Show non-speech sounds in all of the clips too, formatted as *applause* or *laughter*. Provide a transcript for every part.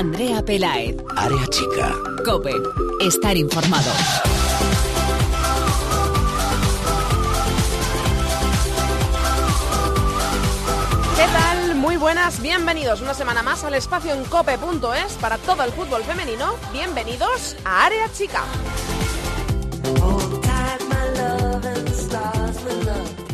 Andrea Pelaez. Área chica. Cope. Estar informado. ¿Qué tal? Muy buenas, bienvenidos una semana más al espacio en cope.es para todo el fútbol femenino. Bienvenidos a Área Chica.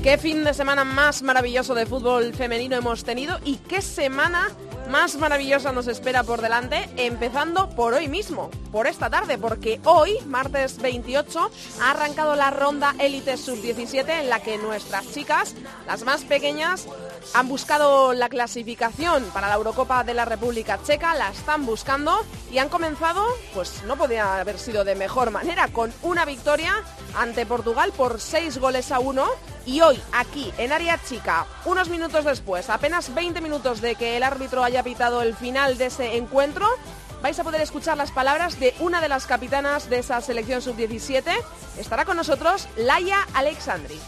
Qué fin de semana más maravilloso de fútbol femenino hemos tenido y qué semana más maravillosa nos espera por delante, empezando por hoy mismo, por esta tarde, porque hoy, martes 28, ha arrancado la ronda élite sub-17 en la que nuestras chicas, las más pequeñas, han buscado la clasificación para la Eurocopa de la República Checa, la están buscando y han comenzado, pues no podía haber sido de mejor manera, con una victoria ante Portugal por 6 goles a 1 y hoy aquí en área chica, unos minutos después, apenas 20 minutos de que el árbitro haya pitado el final de ese encuentro, vais a poder escuchar las palabras de una de las capitanas de esa selección sub-17. Estará con nosotros Laia Alexandri.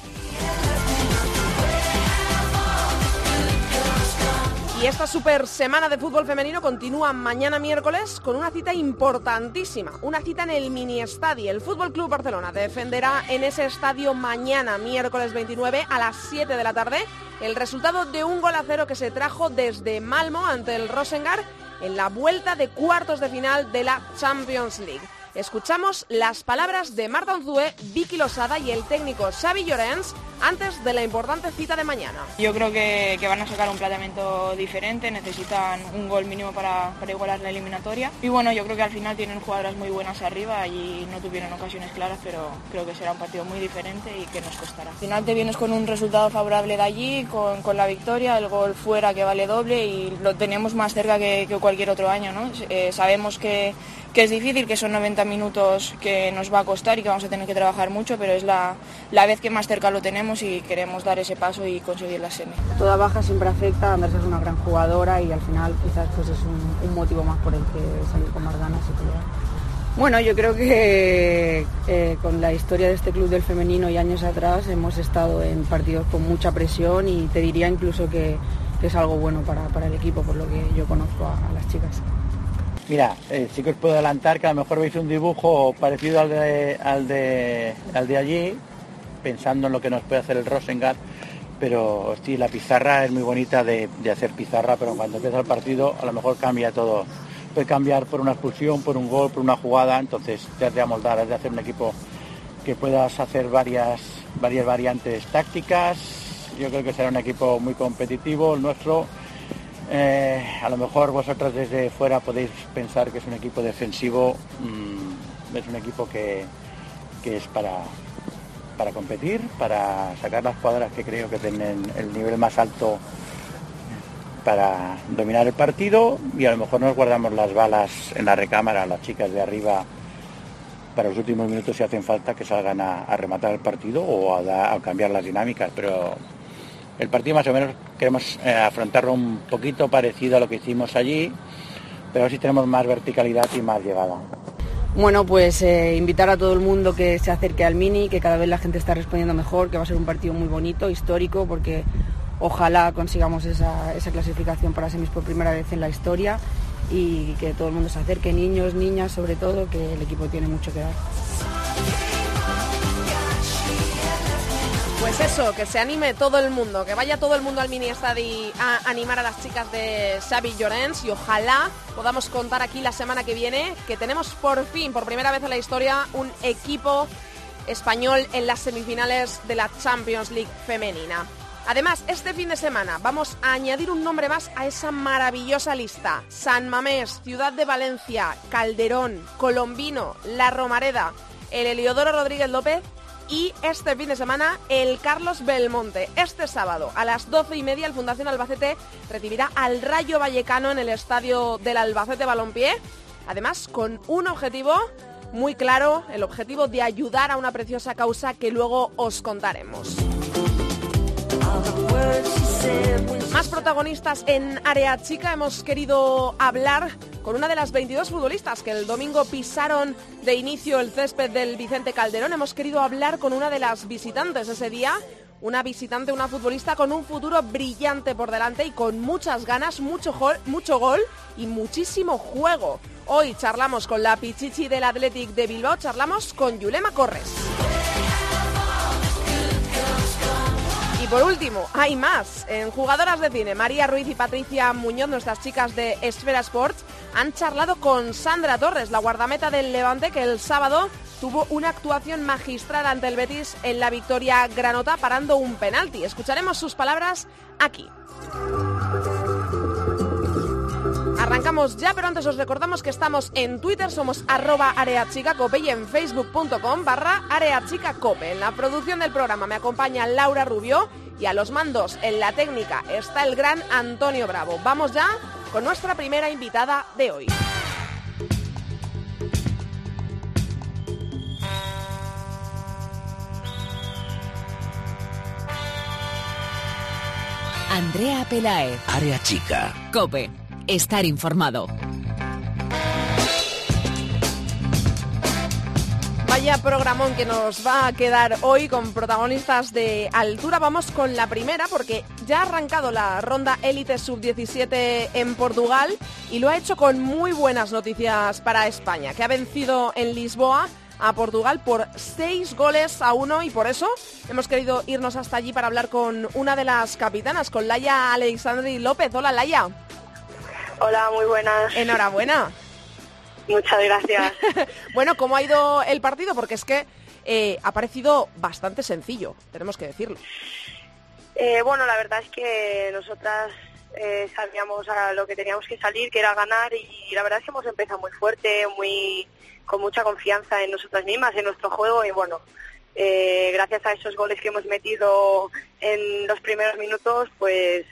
Y esta super semana de fútbol femenino continúa mañana miércoles con una cita importantísima, una cita en el mini estadio. El Fútbol Club Barcelona defenderá en ese estadio mañana miércoles 29 a las 7 de la tarde el resultado de un gol a cero que se trajo desde Malmo ante el Rosengar en la vuelta de cuartos de final de la Champions League. Escuchamos las palabras de Marta Unzue, Vicky Losada y el técnico Xavi Llorens antes de la importante cita de mañana. Yo creo que, que van a sacar un planteamiento diferente, necesitan un gol mínimo para, para, igualar la eliminatoria. Y bueno, yo creo que al final tienen jugadoras muy buenas arriba y no tuvieron ocasiones claras, pero creo que será un partido muy diferente y que nos costará. Al final te vienes con un resultado favorable de allí, con, con la victoria, el gol fuera que vale doble y lo tenemos más cerca que, que cualquier otro año. ¿no? Eh, sabemos que, que es difícil, que son 90 minutos que nos va a costar y que vamos a tener que trabajar mucho, pero es la, la vez que más cerca lo tenemos y queremos dar ese paso y conseguir la semi. Toda baja siempre afecta, Andrés es una gran jugadora y al final quizás pues es un, un motivo más por el que salir con más ganas y pelear. Bueno, yo creo que eh, con la historia de este club del femenino y años atrás hemos estado en partidos con mucha presión y te diría incluso que, que es algo bueno para, para, el equipo, por lo que yo conozco a, a las chicas. Mira, eh, sí que os puedo adelantar que a lo mejor veis un dibujo parecido al de, al de, al de allí, pensando en lo que nos puede hacer el Rosengar, pero sí, la pizarra es muy bonita de, de, hacer pizarra, pero cuando empieza el partido a lo mejor cambia todo. Puede cambiar por una expulsión, por un gol, por una jugada, entonces te has de amoldar, has de hacer un equipo que puedas hacer varias, varias variantes tácticas. Yo creo que será un equipo muy competitivo, el nuestro. Eh, a lo mejor vosotros desde fuera podéis pensar que es un equipo defensivo, mmm, es un equipo que, que es para, para competir, para sacar las cuadras que creo que tienen el nivel más alto para dominar el partido y a lo mejor nos guardamos las balas en la recámara, las chicas de arriba para los últimos minutos si hacen falta que salgan a, rematar el partido o a, a, cambiar las dinámicas, pero el partido más o menos queremos eh, afrontarlo un poquito parecido a lo que hicimos allí, pero sí tenemos más verticalidad y más llegada. Bueno, pues eh, invitar a todo el mundo que se acerque al Mini, que cada vez la gente está respondiendo mejor, que va a ser un partido muy bonito, histórico, porque ojalá consigamos esa, esa clasificación para semis por primera vez en la historia y que todo el mundo se acerque, niños, niñas sobre todo, que el equipo tiene mucho que dar. Pues eso, que se anime todo el mundo, que vaya todo el mundo al mini estadio a animar a las chicas de Xavi Llorens y ojalá podamos contar aquí la semana que viene que tenemos por fin, por primera vez en la historia, un equipo español en las semifinales de la Champions League femenina. Además, este fin de semana vamos a añadir un nombre más a esa maravillosa lista. San Mamés, Ciudad de Valencia, Calderón, Colombino, La Romareda, el Eliodoro Rodríguez López y este fin de semana el Carlos Belmonte. Este sábado a las doce y media el Fundación Albacete recibirá al Rayo Vallecano en el estadio del Albacete Balompié. Además, con un objetivo muy claro, el objetivo de ayudar a una preciosa causa que luego os contaremos. Más protagonistas en Área Chica. Hemos querido hablar con una de las 22 futbolistas que el domingo pisaron de inicio el césped del Vicente Calderón. Hemos querido hablar con una de las visitantes ese día, una visitante, una futbolista con un futuro brillante por delante y con muchas ganas, mucho gol, mucho gol y muchísimo juego. Hoy charlamos con la Pichichi del Athletic de Bilbao, charlamos con Yulema Corres. Por último, hay más. En Jugadoras de Cine, María Ruiz y Patricia Muñoz, nuestras chicas de Esfera Sports, han charlado con Sandra Torres, la guardameta del Levante, que el sábado tuvo una actuación magistral ante el Betis en la victoria granota parando un penalti. Escucharemos sus palabras aquí. Arrancamos ya, pero antes os recordamos que estamos en Twitter, somos arroba areachicacope y en facebook.com barra areachicacope. En la producción del programa me acompaña Laura Rubio y a los mandos en la técnica está el gran Antonio Bravo. Vamos ya con nuestra primera invitada de hoy. Andrea Pelae. Área chica. Cope. Estar informado. Vaya programón que nos va a quedar hoy con protagonistas de altura. Vamos con la primera porque ya ha arrancado la ronda élite sub-17 en Portugal y lo ha hecho con muy buenas noticias para España, que ha vencido en Lisboa a Portugal por seis goles a uno y por eso hemos querido irnos hasta allí para hablar con una de las capitanas, con Laia Alexandri López. Hola Laia. Hola, muy buenas. Enhorabuena. Muchas gracias. *laughs* bueno, ¿cómo ha ido el partido? Porque es que eh, ha parecido bastante sencillo, tenemos que decirlo. Eh, bueno, la verdad es que nosotras eh, sabíamos a lo que teníamos que salir, que era ganar, y la verdad es que hemos empezado muy fuerte, muy con mucha confianza en nosotras mismas, en nuestro juego, y bueno, gracias a esos goles que hemos metido en los primeros minutos, pues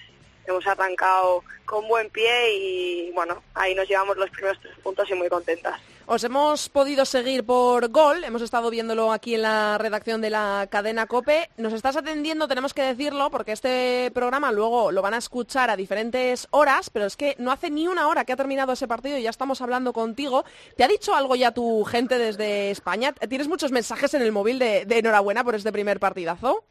hemos arrancado con buen pie y bueno, ahí nos llevamos los primeros tres puntos y muy contentas. Os hemos podido seguir por Gol, hemos estado viéndolo aquí en la redacción de la cadena Cope. Nos estás atendiendo, tenemos que decirlo, porque este programa luego lo van a escuchar a diferentes horas, pero es que no hace ni una hora que ha terminado ese partido y ya estamos hablando contigo. ¿Te ha dicho algo ya tu gente desde España? ¿Tienes muchos mensajes en el móvil de, de enhorabuena por este primer partidazo?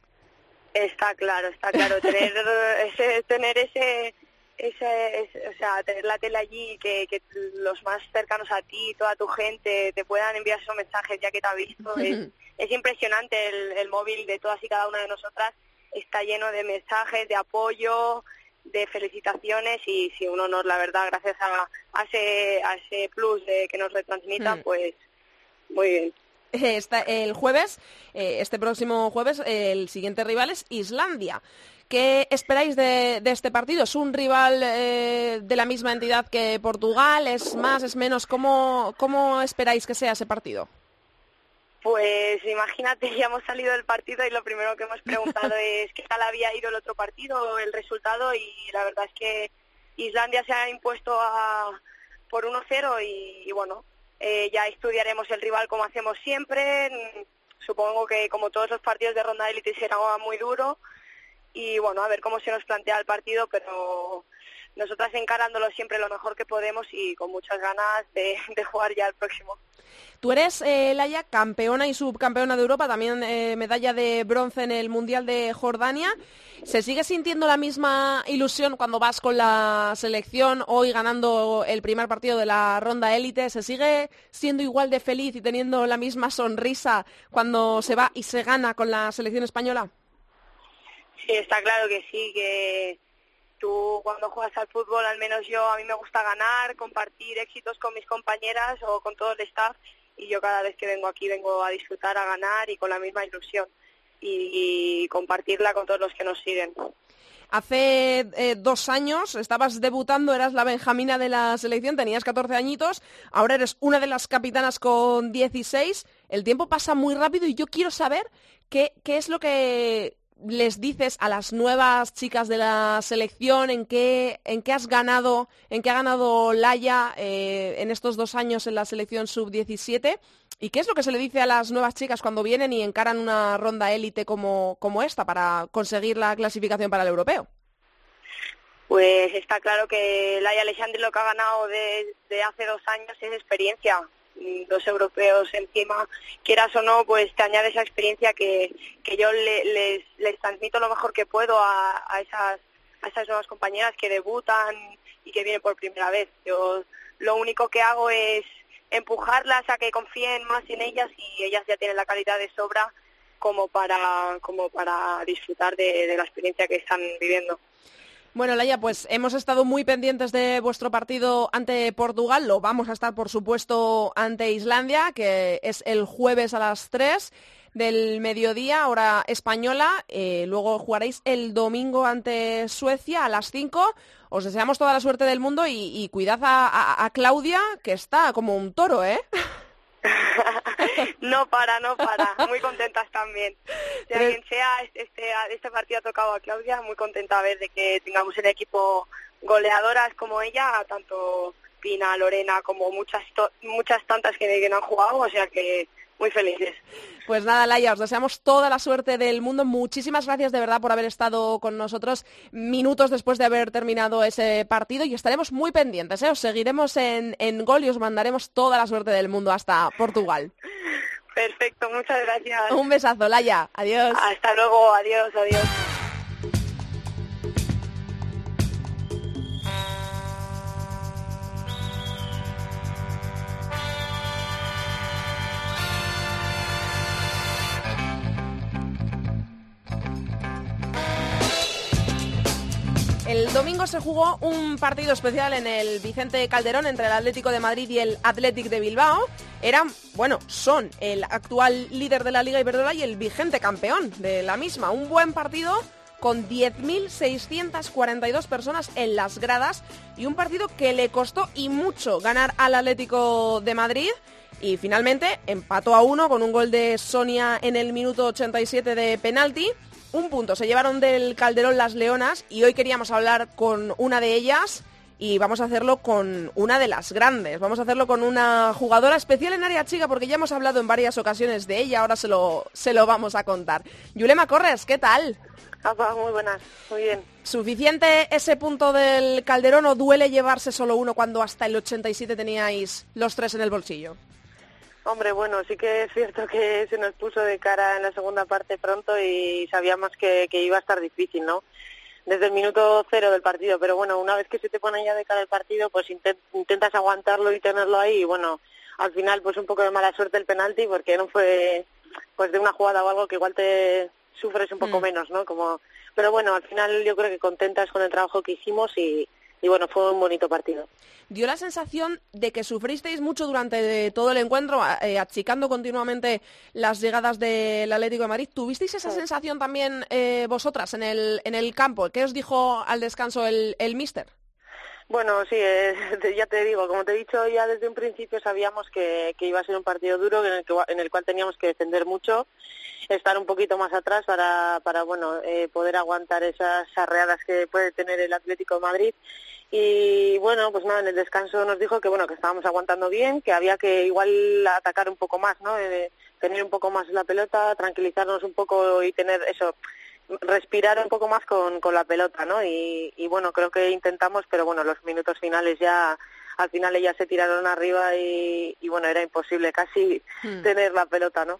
Está claro, está claro. tener *laughs* ese, tener ese, ese, o sea, tener la tele allí, que, que los más cercanos a ti, toda tu gente, te puedan enviar esos mensajes ya que te ha visto. Es, es impresionante el, el móvil de todas y cada una de nosotras. Está lleno de mensajes, de apoyo, de felicitaciones y sí, un honor, la verdad, gracias a, a, ese, a ese plus de que nos retransmitan, pues muy bien. *laughs* el jueves, eh, este próximo jueves, el siguiente rival es Islandia. ¿Qué esperáis de, este partido? ¿Es un rival eh, de la misma entidad que Portugal? ¿Es más, es menos? ¿Cómo, ¿Cómo esperáis que sea ese partido? Pues imagínate, *laughs* ya hemos salido del partido y lo primero que hemos preguntado *laughs* es qué tal había ido el otro partido, el resultado y la verdad es que Islandia se ha impuesto a, por 1-0 y, bueno, eh, ya estudiaremos el rival como hacemos siempre. Supongo que como todos los partidos de ronda élite será muy duro y bueno, a ver cómo se nos plantea el partido, pero nosotras encarándolo siempre lo mejor que podemos y con muchas ganas de, jugar ya el próximo. Tú eres, eh, Laia, campeona y subcampeona de Europa, también eh, medalla de bronce en el Mundial de Jordania. ¿Se sigue sintiendo la misma ilusión cuando vas con la selección hoy ganando el primer partido de la ronda élite? ¿Se sigue siendo igual de feliz y teniendo la misma sonrisa cuando se va y se gana con la selección española? Sí, está claro que sí, que tú cuando juegas al fútbol, al menos yo, a mí me gusta ganar, compartir éxitos con mis compañeras o con todo el staff y yo cada vez que vengo aquí vengo a disfrutar, a ganar y con la misma ilusión y, compartirla con todos los que nos siguen. Hace eh, dos años estabas debutando, eras la benjamina de la selección, tenías 14 añitos, ahora eres una de las capitanas con 16. El tiempo pasa muy rápido y yo quiero saber qué, qué es lo que les dices a las nuevas chicas de la selección en qué, en qué has ganado, en qué ha ganado Laia eh, en estos dos años en la selección sub-17? ¿Y qué es lo que se le dice a las nuevas chicas cuando vienen y encaran una ronda élite como, como esta para conseguir la clasificación para el europeo? Pues está claro que Laia Alexandre lo que ha ganado de, de hace dos años es experiencia. Dos europeos encima, quieras o no, pues te añade esa experiencia que, que yo les, les transmito lo mejor que puedo a, a, esas, a esas nuevas compañeras que debutan y que vienen por primera vez. Yo lo único que hago es empujarlas a que confíen más en ellas y ellas ya tienen la calidad de sobra como para, como para disfrutar de, de la experiencia que están viviendo. Bueno, Laia, pues hemos estado muy pendientes de vuestro partido ante Portugal. Lo vamos a estar, por supuesto, ante Islandia, que es el jueves a las 3 del mediodía, hora española. Eh, luego jugaréis el domingo ante Suecia a las 5. Os deseamos toda la suerte del mundo y, cuidad a, a Claudia, que está como un toro, ¿eh? *laughs* *laughs* no para, no para. Muy contentas también. Sea quien sea, este, este partido ha tocado a Claudia, muy contenta a ver de que tengamos el equipo goleadoras como ella, tanto Pina, Lorena, como muchas muchas tantas que, que no han jugado, o sea que muy felices. Pues nada, Laia, os deseamos toda la suerte del mundo. Muchísimas gracias de verdad por haber estado con nosotros minutos después de haber terminado ese partido y estaremos muy pendientes. ¿eh? Os seguiremos en, en gol y os mandaremos toda la suerte del mundo hasta Portugal. Perfecto, muchas gracias. Un besazo, Laia. Adiós. Hasta luego, adiós, adiós. El domingo se jugó un partido especial en el Vicente Calderón entre el Atlético de Madrid y el Athletic de Bilbao. Eran, bueno, son el actual líder de la Liga Iberdrola y el vigente campeón de la misma. Un buen partido con 10.642 personas en las gradas y un partido que le costó y mucho ganar al Atlético de Madrid. Y finalmente empató a uno con un gol de Sonia en el minuto 87 de penalti. Un punto se llevaron del Calderón las Leonas y hoy queríamos hablar con una de ellas y vamos a hacerlo con una de las grandes. Vamos a hacerlo con una jugadora especial en área chica porque ya hemos hablado en varias ocasiones de ella, ahora se lo, se lo vamos a contar. Yulema Corres, ¿qué tal? Apa, muy buenas, muy bien. ¿Suficiente ese punto del Calderón o duele llevarse solo uno cuando hasta el 87 teníais los tres en el bolsillo? Hombre, bueno, sí que es cierto que se nos puso de cara en la segunda parte pronto y sabíamos que, que iba a estar difícil, ¿no? Desde el minuto cero del partido, pero bueno, una vez que se te pone ya de cara el partido, pues intent, intentas aguantarlo y tenerlo ahí y bueno, al final pues un poco de mala suerte el penalti porque no fue pues de una jugada o algo que igual te sufres un poco mm. menos, ¿no? Como, pero bueno, al final yo creo que contentas con el trabajo que hicimos y, y bueno, fue un bonito partido. Dio la sensación de que sufristeis mucho durante todo el encuentro, eh, achicando continuamente las llegadas del Atlético de Madrid. ¿Tuvisteis esa sí. sensación también eh, vosotras en el, en el campo? ¿Qué os dijo al descanso el, el míster? Bueno, sí, eh, *laughs* ya te digo, como te he dicho ya desde un principio sabíamos que, que iba a ser un partido duro en el, que, en el cual teníamos que defender mucho, estar un poquito más atrás para, para bueno, eh, poder aguantar esas arreadas que puede tener el Atlético de Madrid y bueno, pues nada, en el descanso nos dijo que bueno, que estábamos aguantando bien, que había que igual atacar un poco más, ¿no? Eh, tener un poco más la pelota, tranquilizarnos un poco y tener eso, respirar un poco más con, con la pelota, ¿no? Y, y bueno, creo que intentamos, pero bueno, los minutos finales ya al final ellas se tiraron arriba y, y bueno, era imposible casi hmm. tener la pelota, ¿no?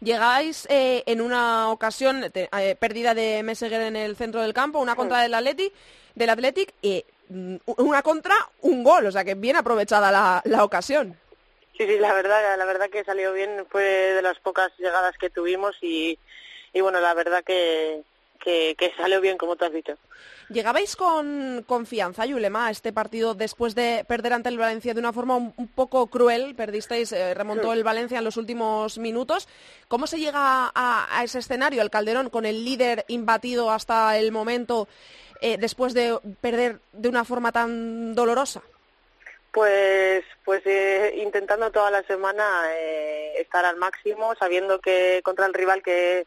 Llegáis eh, en una ocasión, te, eh, pérdida de Meseguer en el centro del campo, una contra del Atleti, del Athletic, y Mm, una contra, un gol, o sea que bien aprovechada la, la ocasión. Sí, sí, la verdad, la verdad que salió bien, fue de las pocas llegadas que tuvimos y, y bueno, la verdad que, que, que, salió bien, como tú has dicho. ¿Llegabais con confianza, Yulema, a este partido después de perder ante el Valencia de una forma un, un poco cruel? Perdisteis, eh, remontó el Valencia en los últimos minutos. ¿Cómo se llega a, a ese escenario, el Calderón, con el líder imbatido hasta el momento? Eh, después de perder de una forma tan dolorosa? Pues, pues eh, intentando toda la semana eh, estar al máximo, sabiendo que contra el rival que,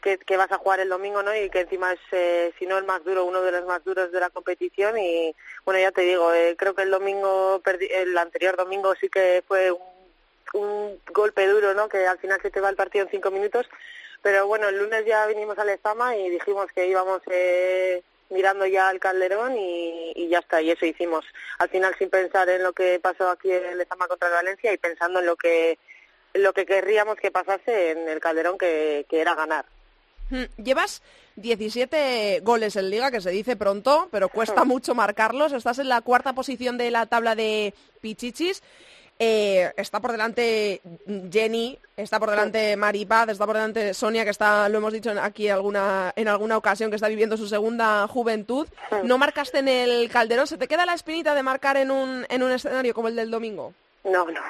que, vas a jugar el domingo, ¿no? Y que encima es, eh, si no el más duro, uno de los más duros de la competición. Y bueno, ya te digo, eh, creo que el domingo, el anterior domingo sí que fue un, un golpe duro, ¿no? Que al final se te va el partido en cinco minutos. Pero bueno, el lunes ya vinimos al Estama y dijimos que íbamos eh, mirando ya al Calderón y, y, ya está, y eso hicimos. Al final sin pensar en lo que pasó aquí en Lezama contra Valencia y pensando en lo que, lo que querríamos que pasase en el Calderón, que, que era ganar. Hmm, llevas 17 goles en liga, que se dice pronto, pero cuesta *laughs* mucho marcarlos. Estás en la cuarta posición de la tabla de Pichichis. Eh, está por delante Jenny, está por delante Maripaz, está por delante Sonia, que está, lo hemos dicho aquí alguna, en alguna ocasión, que está viviendo su segunda juventud. ¿No marcaste en el Calderón? ¿Se te queda la espinita de marcar en un, en un escenario como el del domingo? No, no,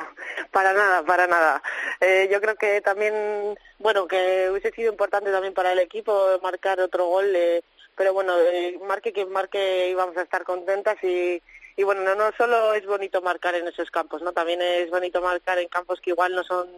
para nada, para nada. Eh, yo creo que también, bueno, que hubiese sido importante también para el equipo marcar otro gol, eh, pero bueno, eh, marque que marque íbamos a estar contentas y, y bueno, no, no solo es bonito marcar en esos campos, ¿no? También es bonito marcar en campos que igual no son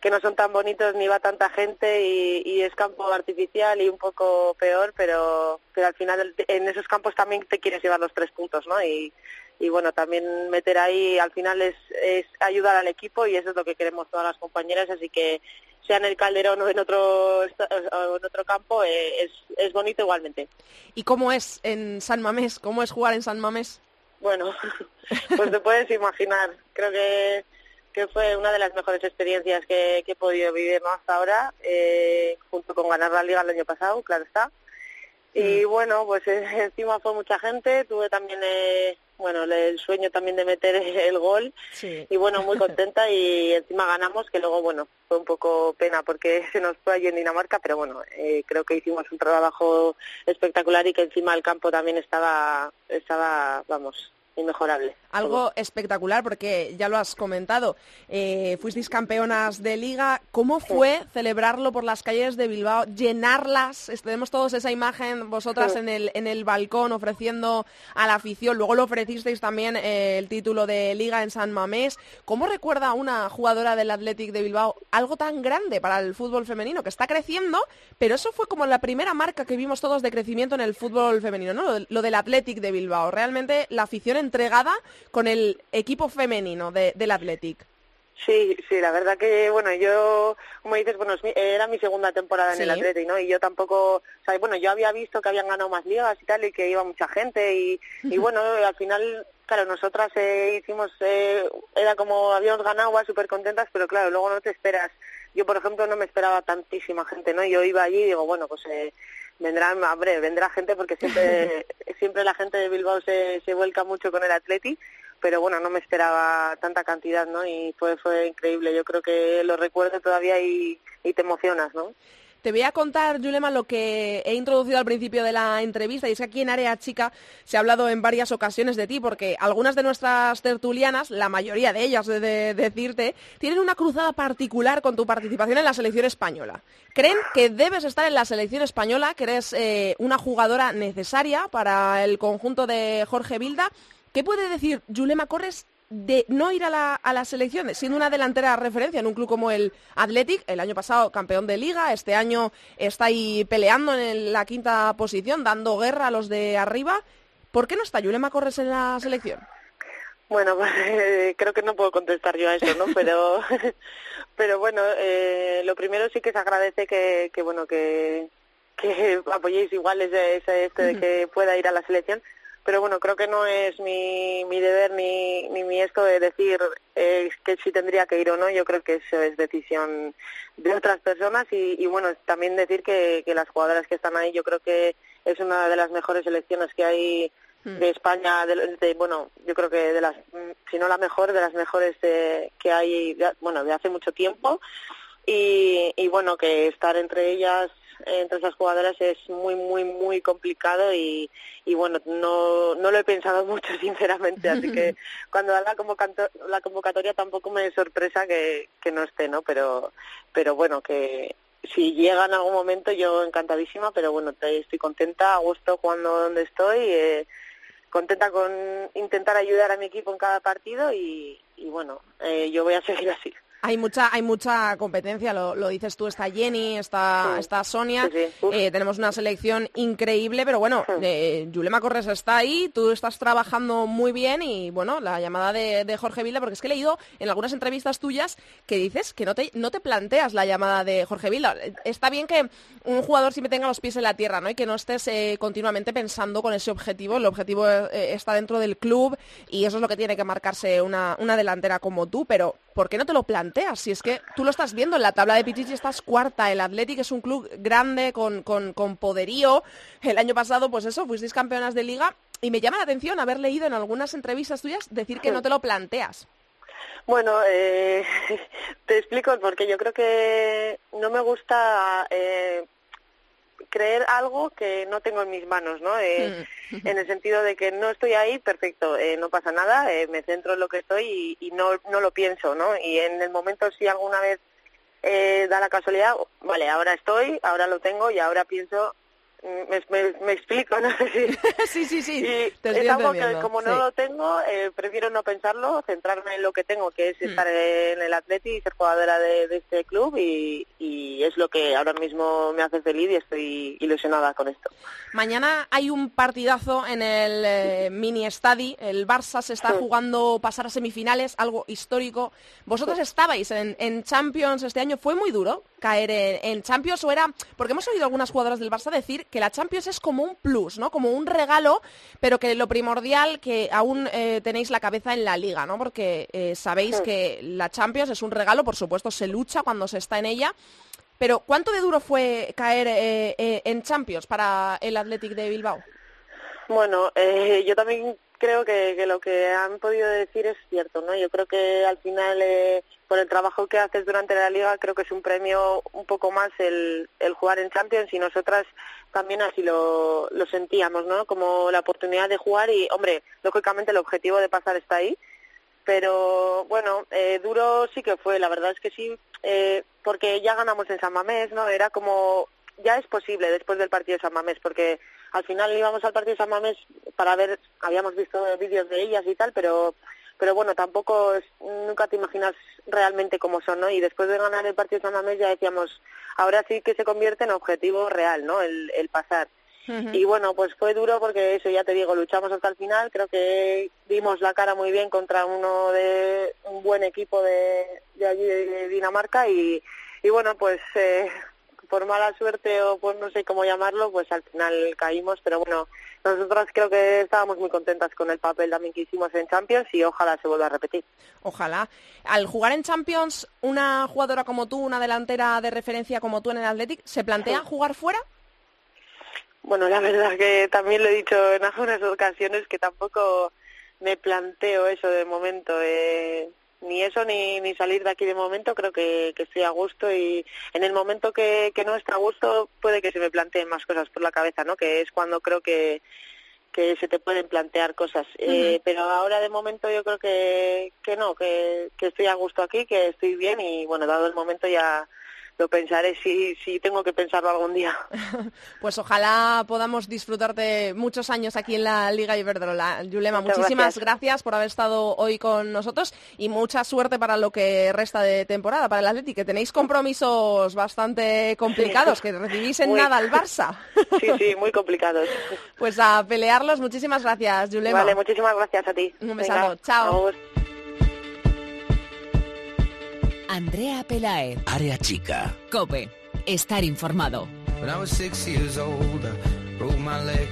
que no son tan bonitos ni va tanta gente y, es campo artificial y un poco peor, pero, pero al final en esos campos también te quieres llevar los tres puntos, ¿no? Y, y bueno, también meter ahí al final es, es ayudar al equipo y eso es lo que queremos todas las compañeras, así que sea en el Calderón o en otro, en otro campo, eh, es, es bonito igualmente. ¿Y cómo es en San Mamés? ¿Cómo es jugar en San Mamés? Bueno, *laughs* pues te puedes imaginar. Creo que, que fue una de las mejores experiencias que, he podido vivir ¿no? hasta ahora, eh, junto con ganar la liga el año pasado, claro está. Y mm. bueno, pues *laughs* encima fue mucha gente, tuve también eh, bueno, el sueño también de meter *laughs* el gol. Y bueno, muy contenta y *laughs* encima ganamos, que luego, bueno, fue un poco pena porque *laughs* se nos fue allí en Dinamarca, pero bueno, eh, creo que hicimos un trabajo espectacular y que encima el campo también estaba, estaba, vamos, inmejorable. Algo espectacular porque ya lo has comentado, eh, fuisteis campeonas de liga. ¿Cómo fue celebrarlo por las calles de Bilbao, llenarlas? Tenemos todos esa imagen, vosotras en, el, en el balcón ofreciendo a la afición. Luego lo ofrecisteis también eh, el título de liga en San Mamés. ¿Cómo recuerda una jugadora del Athletic de Bilbao algo tan grande para el fútbol femenino que está creciendo? Pero eso fue como la primera marca que vimos todos de crecimiento en el fútbol femenino, ¿no? Lo, del Athletic de Bilbao. Realmente la afición entregada con el equipo femenino de, del Athletic. Sí, sí, la verdad que, bueno, yo, como dices, bueno, era mi segunda temporada en el Athletic, ¿no? Y yo tampoco, o sea, bueno, yo había visto que habían ganado más ligas y tal, y que iba mucha gente, y, y *laughs* bueno, al final, claro, nosotras eh, hicimos, eh, era como habíamos ganado, súper contentas, pero claro, luego no te esperas. Yo, por ejemplo, no me esperaba tantísima gente, ¿no? Yo iba allí y digo, bueno, pues eh, vendrá, hombre, vendrá gente porque siempre, *laughs* siempre la gente de Bilbao se, se vuelca mucho con el Atleti, pero bueno, no me esperaba tanta cantidad, ¿no? Y fue, fue increíble. Yo creo que lo recuerdo todavía y, y te emocionas, ¿no? Te voy a contar, Julema, lo que he introducido al principio de la entrevista, y es que aquí en Área Chica se ha hablado en varias ocasiones de ti, porque algunas de nuestras tertulianas, la mayoría de ellas, de, decirte, tienen una cruzada particular con tu participación en la selección española. Creen que debes estar en la selección española, que eres eh, una jugadora necesaria para el conjunto de Jorge Vilda. ¿Qué puede decir Julema Corres de no ir a la, a la selección, siendo una delantera referencia en un club como el Athletic, el año pasado campeón de liga, este año está ahí peleando en la quinta posición, dando guerra a los de arriba. ¿Por qué no está Yulema Corres en la selección? Bueno, *laughs* pues, creo que no puedo contestar yo a eso, ¿no? Pero, *laughs* pero bueno, eh, lo primero sí que se agradece que, que bueno, que, que apoyéis igual ese, ese este de que pueda ir a la selección pero bueno, creo que no es mi, mi deber ni, ni mi esto de decir eh, que si tendría que ir o no, yo creo que eso es decisión de otras personas y, y bueno, también decir que, que las jugadoras que están ahí yo creo que es una de las mejores selecciones que hay hmm. de España, de, bueno, yo creo que de las, si no la mejor, de las mejores que hay, bueno, de hace mucho tiempo y, y bueno, que estar entre ellas entre esas jugadoras es muy, muy, muy complicado y, y bueno, no, no lo he pensado *laughs* mucho, sinceramente, así que *laughs* cuando da la, la convocatoria tampoco me sorpresa que, que no esté, ¿no? Pero, pero bueno, que si llega en algún momento yo encantadísima, pero bueno, estoy contenta, a gusto jugando donde estoy, eh, contenta con intentar ayudar a mi equipo en cada partido y, y bueno, eh, yo voy a seguir así. Hay mucha, hay mucha competencia, lo, lo dices tú, está Jenny, está, Sí. está Sonia, Sí, sí. Uf. eh, tenemos una selección increíble, pero bueno, eh, Yulema Corres está ahí, tú estás trabajando muy bien y bueno, la llamada de, de Jorge Vilda, porque es que he leído en algunas entrevistas tuyas que dices que no te, no te planteas la llamada de Jorge Vilda. Está bien que un jugador siempre tenga los pies en la tierra, ¿no? Y que no estés eh, continuamente pensando con ese objetivo. El objetivo eh, está dentro del club y eso es lo que tiene que marcarse una, una delantera como tú, pero ¿por qué no te lo planteas? Si es que tú lo estás viendo en la tabla de Pichichi, estás cuarta. El Athletic es un club grande, con, con, con poderío. El año pasado, pues eso, fuisteis campeonas de liga. Y me llama la atención haber leído en algunas entrevistas tuyas decir que no te lo planteas. Bueno, eh, *laughs* te explico porque yo creo que no me gusta eh, creer algo que no tengo en mis manos, ¿no? Eh, *laughs* En el sentido de que no estoy ahí, perfecto, eh, no pasa nada, eh, me centro en lo que estoy y, y no, no lo pienso, ¿no? Y en el momento si alguna vez eh, da la casualidad, vale, ahora estoy, ahora lo tengo y ahora pienso, mm, me, me- me explico, ¿no? *laughs* Sí. sí, sí, sí. Y te estoy es algo que como no sí. lo tengo, eh, prefiero no pensarlo, centrarme en lo que tengo, que es Hmm. estar en el Atleti y ser jugadora de, de este club y, y es lo que ahora mismo me hace feliz y estoy ilusionada con esto. Mañana hay un partidazo en el eh, mini estadi. El Barça se está Sí. jugando pasar a semifinales, algo histórico. Vosotros estabais en, en Champions este año. ¿Fue muy duro caer en, en Champions o era...? Porque hemos oído algunas jugadoras del Barça decir que la Champions es como un plus, ¿no? Como un regalo, pero que lo primordial que aún eh, tenéis la cabeza en la Liga, ¿no? Porque eh, sabéis Sí. que la Champions es un regalo, por supuesto se lucha cuando se está en ella, pero ¿cuánto de duro fue caer eh, eh, en Champions para el Athletic de Bilbao? Bueno, eh, yo también creo que, que lo que han podido decir es cierto, ¿no? Yo creo que al final, eh, por el trabajo que haces durante la liga, creo que es un premio un poco más el, el jugar en Champions y nosotras también así lo, sentíamos, ¿no? Como la oportunidad de jugar y, hombre, lógicamente el objetivo de pasar está ahí, pero bueno, eh, duro sí que fue, la verdad es que sí, eh, porque ya ganamos en San Mamés, ¿no? Era como, ya es posible después del partido de San Mamés, porque al final íbamos al partido de San Mamés para ver, habíamos visto vídeos de ellas y tal, pero pero bueno, tampoco es- nunca te imaginas realmente cómo son, ¿no? Y después de ganar el partido de San Mamés ya decíamos, ahora sí que se convierte en objetivo real, ¿no? El, el pasar. Y bueno, pues fue duro porque eso ya te digo, luchamos hasta el final, creo que dimos la cara muy bien contra uno de un buen equipo de, de allí de Dinamarca y, y bueno, pues eh, por mala suerte o por no sé cómo llamarlo, pues al final caímos, pero bueno, nosotras creo que estábamos muy contentas con el papel también que hicimos en Champions y ojalá se vuelva a repetir. Ojalá. Al jugar en Champions, una jugadora como tú, una delantera de referencia como tú en el Athletic, ¿se plantea jugar fuera? Bueno, la verdad que también lo he dicho en algunas ocasiones que tampoco me planteo eso de momento. Eh, ni eso ni, ni salir de aquí de momento, creo que, que estoy a gusto y en el momento que, que no está a gusto puede que se me planteen más cosas por la cabeza, ¿no? Que es cuando creo que, que se te pueden plantear cosas. Eh, pero ahora de momento yo creo que, que no, que, que estoy a gusto aquí, que estoy bien y bueno, dado el momento ya lo pensaré si, si tengo que pensarlo algún día. *laughs* Pues ojalá podamos disfrutarte muchos años aquí en la Liga Iberdrola. Yulema, Muchas muchísimas gracias. gracias. por haber estado hoy con nosotros y mucha suerte para lo que resta de temporada para el Athletic, que tenéis compromisos bastante complicados, que recibís en Muy. nada al Barça. *laughs* Sí, sí, muy complicados. Pues a pelearlos, muchísimas gracias, Yulema. Vale, muchísimas gracias a ti. Un Venga, besazo, chao. Andrea Pelaez, Área chica. Cope, estar informado. When I was six years old, I broke my leg.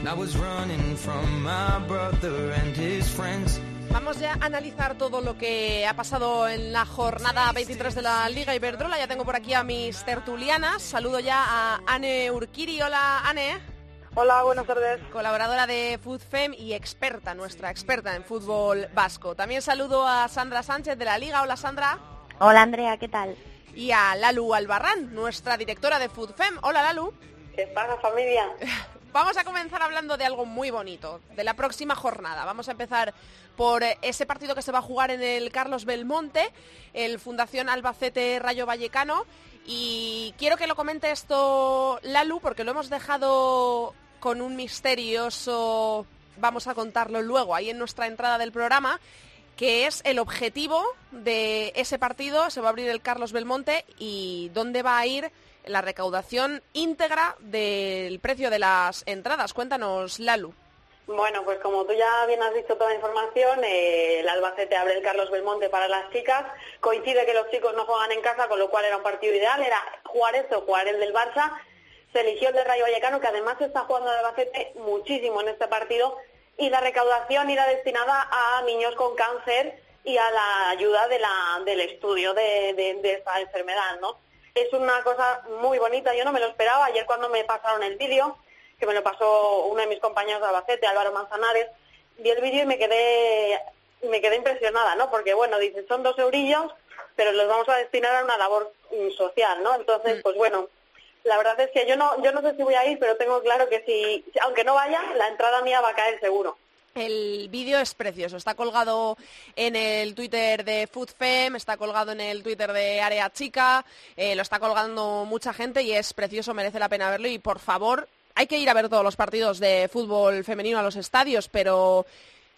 And I was running from my brother and his friends. Vamos ya a analizar todo lo que ha pasado en la jornada 23 de la Liga Iberdrola. Ya tengo por aquí a mis tertulianas. Saludo ya a Anne Urquiri. Hola, Anne. Hola, buenas tardes. colaboradora de FoodFem y experta, nuestra experta en fútbol vasco. También saludo a Sandra Sánchez de la Liga. Hola Sandra. Hola Andrea, ¿qué tal? Y a Lalu Albarrán, nuestra directora de FoodFem. Hola Lalu. ¿Qué pasa, familia? *laughs* Vamos a comenzar hablando de algo muy bonito, de la próxima jornada. Vamos a empezar por ese partido que se va a jugar en el Carlos Belmonte, el Fundación Albacete Rayo Vallecano. Y quiero que lo comente esto Lalu, porque lo hemos dejado con un misterioso vamos a contarlo luego ahí en nuestra entrada del programa, que es el objetivo de ese partido. Se va a abrir el Carlos Belmonte y dónde va a ir la recaudación íntegra del precio de las entradas. Cuéntanos, Lalu. Bueno, pues como tú ya bien has dicho toda la información, eh, el Albacete abre el Carlos Belmonte para las chicas. Coincide que los chicos no juegan en casa, con lo cual era un partido ideal. Era esto o jugar el del Barça. Se eligió el de Rayo Vallecano, que además está jugando el Albacete muchísimo en este partido. Y la recaudación irá destinada a niños con cáncer y a la ayuda de la, del estudio de, de, de esta enfermedad, ¿no? Es una cosa muy bonita, yo no me lo esperaba. Ayer cuando me pasaron el vídeo, que me lo pasó uno de mis compañeros de Albacete, Álvaro Manzanares, vi el vídeo y me quedé, me quedé impresionada, ¿no? Porque, bueno, dice, son dos eurillos, pero los vamos a destinar a una labor mm, social, ¿no? Entonces, pues bueno, la verdad es que yo no, yo no sé si voy a ir, pero tengo claro que si, aunque no vaya, la entrada mía va a caer seguro. El vídeo es precioso, está colgado en el Twitter de FoodFem, está colgado en el Twitter de Área Chica, eh, lo está colgando mucha gente y es precioso, merece la pena verlo y por favor, hay que ir a ver todos los partidos de fútbol femenino a los estadios, pero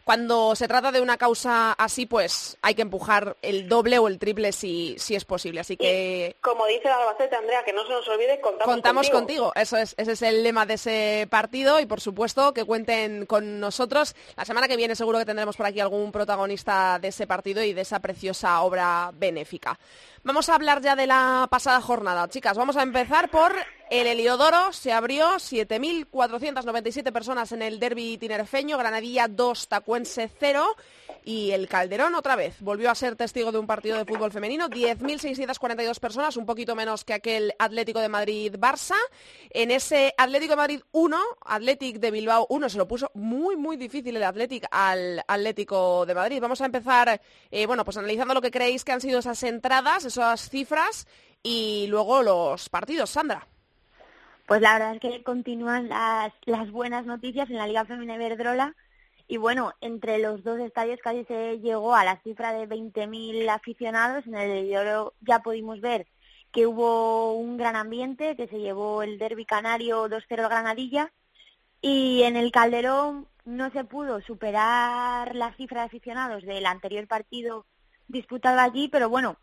cuando se trata de una causa así, pues hay que empujar el doble o el triple si, si es posible. Así que... Y, como dice el Albacete, Andrea, que no se nos olvide, contamos, contamos contigo. Eso es, ese es el lema de ese partido y, por supuesto, que cuenten con nosotros. La semana que viene seguro que tendremos por aquí algún protagonista de ese partido y de esa preciosa obra benéfica. Vamos a hablar ya de la pasada jornada, chicas. Vamos a empezar por el Heliodoro. Se abrió 7.497 personas en el derby tinerfeño, Granadilla 2, Tacuense 0 y el Calderón otra vez volvió a ser testigo de un partido de fútbol femenino. 10.642 personas, un poquito menos que aquel Atlético de Madrid-Barça. En ese Atlético de Madrid 1, Atlético de Bilbao 1, se lo puso muy, muy difícil el Atlético al Atlético de Madrid. Vamos a empezar, eh, bueno, pues analizando lo que creéis que han sido esas entradas, esas cifras y luego los partidos. Sandra. Pues la verdad es que continúan las, las buenas noticias en la Liga Femenina Iberdrola y bueno, entre los dos estadios casi se llegó a la cifra de 20.000 aficionados. En el Oro ya pudimos ver que hubo un gran ambiente, que se llevó el derby canario 2-0 Granadilla. Y en el Calderón no se pudo superar la cifra de aficionados del anterior partido disputado allí, pero bueno,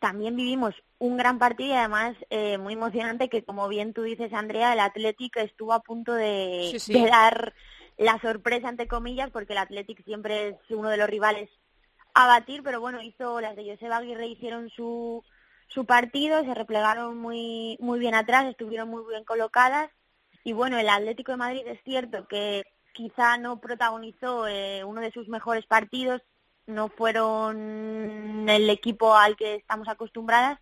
también vivimos un gran partido y además eh, muy emocionante que, como bien tú dices, Andrea, el Atlético estuvo a punto de, Sí, sí. de dar la sorpresa, entre comillas, porque el Athletic siempre es uno de los rivales a batir, pero bueno, hizo las de Joseba Aguirre hicieron su, su partido, se replegaron muy, muy bien atrás, estuvieron muy bien colocadas. Y bueno, el Atlético de Madrid es cierto que quizá no protagonizó eh, uno de sus mejores partidos, no fueron el equipo al que estamos acostumbradas,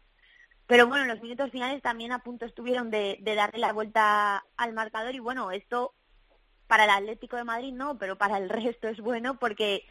pero bueno, en los minutos finales también a punto estuvieron de, de darle la vuelta al marcador y bueno, esto para el Atlético de Madrid no, pero para el resto es bueno porque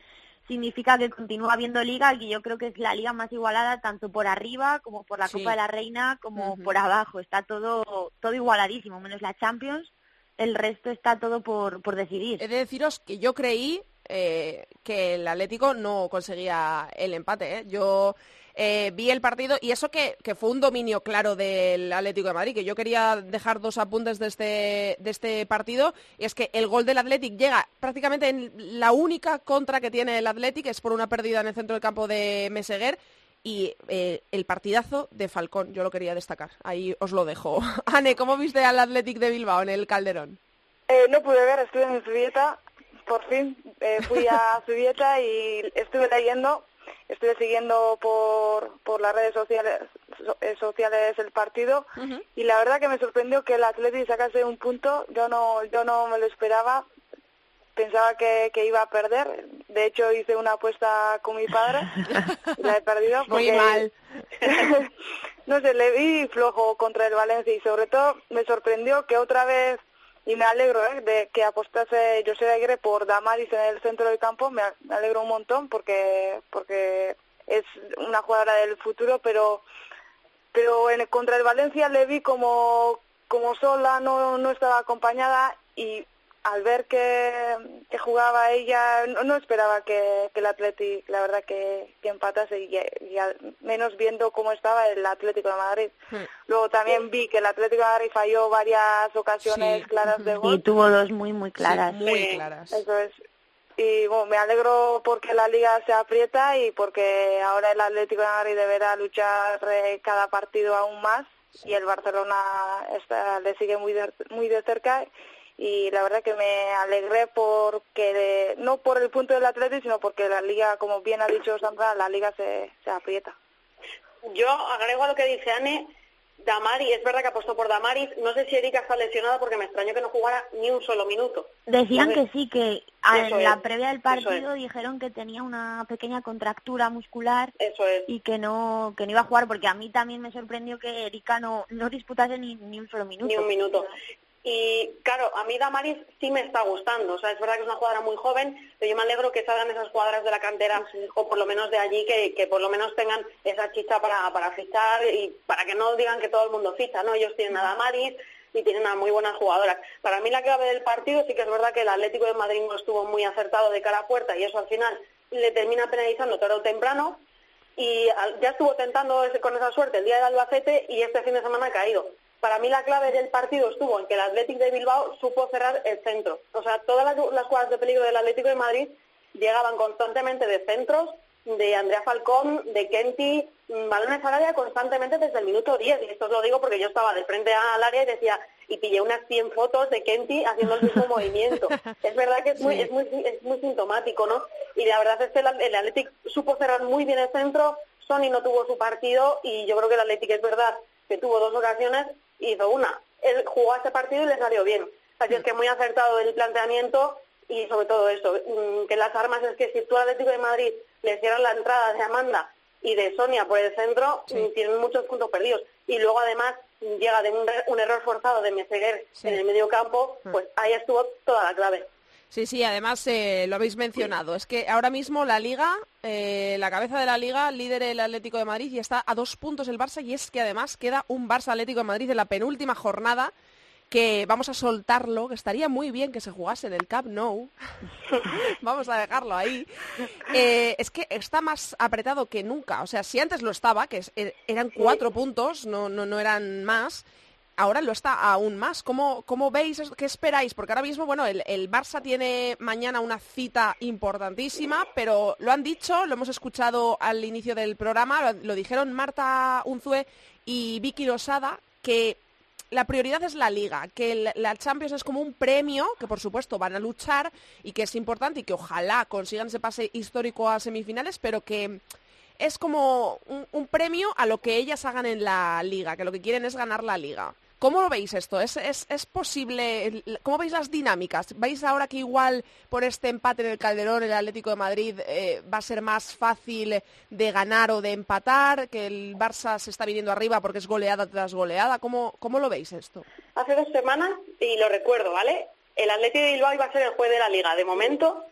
significa que continúa habiendo liga y yo creo que es la liga más igualada tanto por arriba como por la Sí. Copa de la Reina como por abajo. Está todo todo igualadísimo, menos la Champions. El resto está todo por, por decidir. He de deciros que yo creí eh, que el Atlético no conseguía el empate. ¿eh? Yo eh, vi el partido y eso que, que fue un dominio claro del Atlético de Madrid, que yo quería dejar dos apuntes de este, de este partido, y es que el gol del Atlético llega prácticamente en la única contra que tiene el Atlético, es por una pérdida en el centro del campo de Meseguer, y eh, el partidazo de Falcón, yo lo quería destacar. Ahí os lo dejo. *laughs* Ane, ¿cómo viste al Atlético de Bilbao en el Calderón? Eh, no pude ver, estuve en Zubieta, por fin. Eh, fui a *laughs* Zubieta y estuve leyendo, estuve siguiendo por, por las redes sociales, so- eh, sociales el partido y la verdad que me sorprendió que el Atleti sacase un punto. Yo no, yo no me lo esperaba. Pensaba que, que iba a perder. De hecho, hice una apuesta con mi padre y la he perdido. *laughs* Muy porque- mal. *laughs* no sé, le vi flojo contra el Valencia y sobre todo me sorprendió que otra vez, y me alegro ¿eh? de que apostase José Aguirre por Damaris en el centro del campo, me, alegro un montón porque porque es una jugadora del futuro, pero pero en, contra el Valencia le vi como como sola, no, no estaba acompañada y al ver que, que jugaba ella, no, no esperaba que, que el Athletic, la verdad, que, que empatase y, y al menos viendo cómo estaba el Atlético de Madrid. Hmm. Luego también vi que el Atlético de Madrid falló varias ocasiones Sí. claras de gol. Y tuvo dos muy, muy claras. Sí, muy Sí. claras. Eso es. Y bueno, me alegro porque la liga se aprieta y porque ahora el Atlético de Madrid deberá luchar eh, cada partido aún más y el Barcelona está, le sigue muy de, muy de cerca y la verdad que me alegré porque de- no por el punto del Atlético sino porque la liga, como bien ha dicho Sandra, la liga se, se aprieta. Yo agrego a lo que dice Anne, Damari, es verdad que apostó por Damaris, no sé si Erika está lesionada porque me extrañó que no jugara ni un solo minuto. Decían Entonces, que sí, que en la es, previa del eso partido dijeron que tenía una pequeña contractura muscular Eso es. y que no que no iba a jugar porque a mí también me sorprendió que Erika no, no disputase ni, ni un solo minuto. Ni un minuto. Y claro, a mí Damaris sí me está gustando. O sea, es verdad que es una jugadora muy joven, pero yo me alegro que salgan esas jugadoras de la cantera o por lo menos de allí que, que por lo menos tengan esa chicha para, para fichar y para que no digan que todo el mundo ficha, ¿no? Ellos tienen a Damaris y tienen a muy buenas jugadoras. Para mí la clave del partido sí que es verdad que el Atlético de Madrid no estuvo muy acertado de cara a puerta y eso al final le termina penalizando tarde o temprano y ya estuvo tentando con esa suerte el día del Albacete y este fin de semana ha caído. Para mí la clave del partido estuvo en que el Atlético de Bilbao supo cerrar el centro. O sea, todas las, las jugadas de peligro del Atlético de Madrid llegaban constantemente de centros, de Andrea Falcón, de Kenty, mm, balones al área constantemente desde el minuto 10. Y esto os lo digo porque yo estaba de frente al área y decía, y pillé unas 100 fotos de Kenty haciendo el mismo *laughs* movimiento. Es verdad que es muy, es muy, es muy sintomático, ¿no? Y la verdad es que el, el Atlético supo cerrar muy bien el centro, Sony no tuvo su partido y yo creo que el Atlético es verdad que tuvo dos ocasiones, hizo una. Él jugó ese partido y le salió bien. Así es que muy acertado el planteamiento y sobre todo eso, mm, que las armas es que si tú al Atlético de Madrid le hicieras la entrada de Amanda y de Sonia por el centro, mm, tienen muchos puntos perdidos. Y luego además llega de un, un error forzado de Meseguer Sí. en el medio campo, Mm. pues ahí estuvo toda la clave. Sí, sí, además eh, lo habéis mencionado. Es que ahora mismo la Liga, eh, la cabeza de la Liga, líder el Atlético de Madrid y está a dos puntos el Barça y es que además queda un Barça Atlético de Madrid en la penúltima jornada que vamos a soltarlo, que estaría muy bien que se jugase en el Camp Nou. *laughs* vamos a dejarlo ahí. Eh, es que está más apretado que nunca. O sea, si antes lo estaba, que es- er- eran cuatro puntos, no, no, no eran más, ahora lo está aún más. ¿Cómo, cómo veis? ¿Qué esperáis? Porque ahora mismo, bueno, el, Barça tiene mañana una cita importantísima, pero lo han dicho, lo hemos escuchado al inicio del programa, lo, dijeron Marta Unzue y Vicky Rosada, que la prioridad es la liga, que el- la Champions es como un premio, que por supuesto van a luchar y que es importante y que ojalá consigan ese pase histórico a semifinales, pero que es como un premio a lo que ellas hagan en la liga, que lo que quieren es ganar la liga. ¿Cómo lo veis esto? ¿Es, es, es posible? ¿Cómo veis las dinámicas? ¿Veis ahora que igual por este empate en el Calderón el Atlético de Madrid eh, va a ser más fácil de ganar o de empatar? ¿Que el Barça se está viniendo arriba porque es goleada tras goleada? ¿Cómo, cómo lo veis esto? Hace dos semanas, y lo recuerdo, ¿vale? El Atlético de Bilbao iba a ser el juez de la Liga. De momento,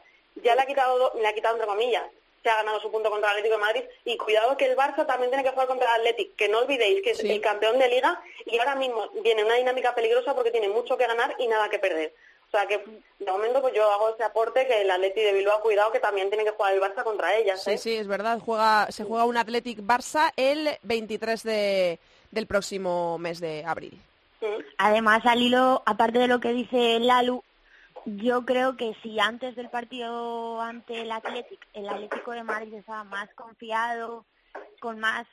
ya le ha quitado, do- le ha quitado entre comillas. Se ha ganado su punto contra el Atlético de Madrid. Y cuidado que el Barça también tiene que jugar contra el Atlético. Que no olvidéis que es Sí. el campeón de Liga y ahora mismo viene una dinámica peligrosa porque tiene mucho que ganar y nada que perder. O sea que, de momento, pues yo hago ese aporte que el Atlético de Bilbao, cuidado que también tiene que jugar el Barça contra ellas, Sí, ¿eh? sí, es verdad. Juega, se juega un Athletic Barça el 23 de, del próximo mes de abril. Mm. Además, al hilo, aparte de lo que dice Lalu, yo creo que si antes del partido ante el Athletic, el Atlético de Madrid estaba más confiado, con más,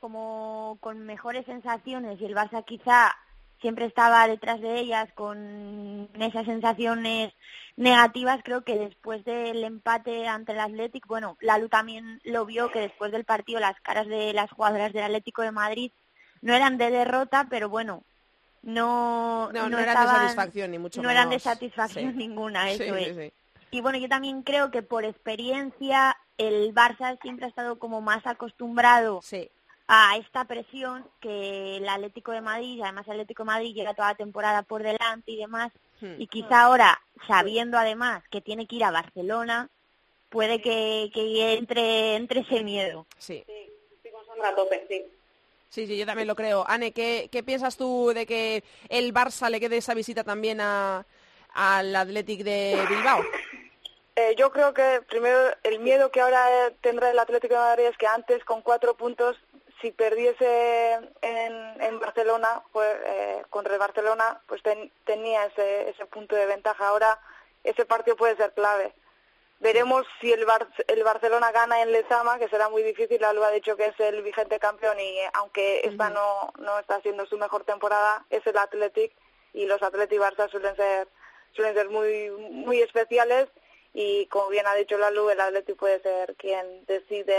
como con mejores sensaciones y el Barça quizá siempre estaba detrás de ellas con esas sensaciones negativas, creo que después del empate ante el Athletic, bueno, Lalu también lo vio que después del partido las caras de las jugadoras del Atlético de Madrid no eran de derrota, pero bueno, no, No, no, no eran estaban- de satisfacción, ni mucho no eran de satisfacción *laughs* Sí. ninguna, eso Sí, es. sí, sí. Y bueno, yo también creo que por experiencia el Barça siempre ha estado como más acostumbrado Sí. a esta presión que el Atlético de Madrid, y además el Atlético de Madrid llega toda la temporada por delante y demás, Hmm. y quizá ahora, sabiendo además que tiene que ir a Barcelona, puede que, que entre, entre ese miedo. Sí. Sí, estoy con Sandra a tope, sí. Sí, sí, yo también lo creo. Ane, ¿qué, qué piensas tú de que el Barça le quede esa visita también a, al Athletic de Bilbao? *laughs* Eh, yo creo que primero el miedo que ahora tendrá el Atlético de Madrid es que antes con cuatro puntos, si perdiese en, en Barcelona, pues, eh, contra el Barcelona, pues ten- tenía ese, ese punto de ventaja. Ahora ese partido puede ser clave. Veremos si el, Bar- el Barcelona gana en Lezama, que será muy difícil. Alba ha dicho que es el vigente campeón y aunque esta no, no está haciendo su mejor temporada, es el Athletic y los Athletic Barça suelen ser suelen ser muy muy especiales y como bien ha dicho Lalu, el Athletic puede ser quien decide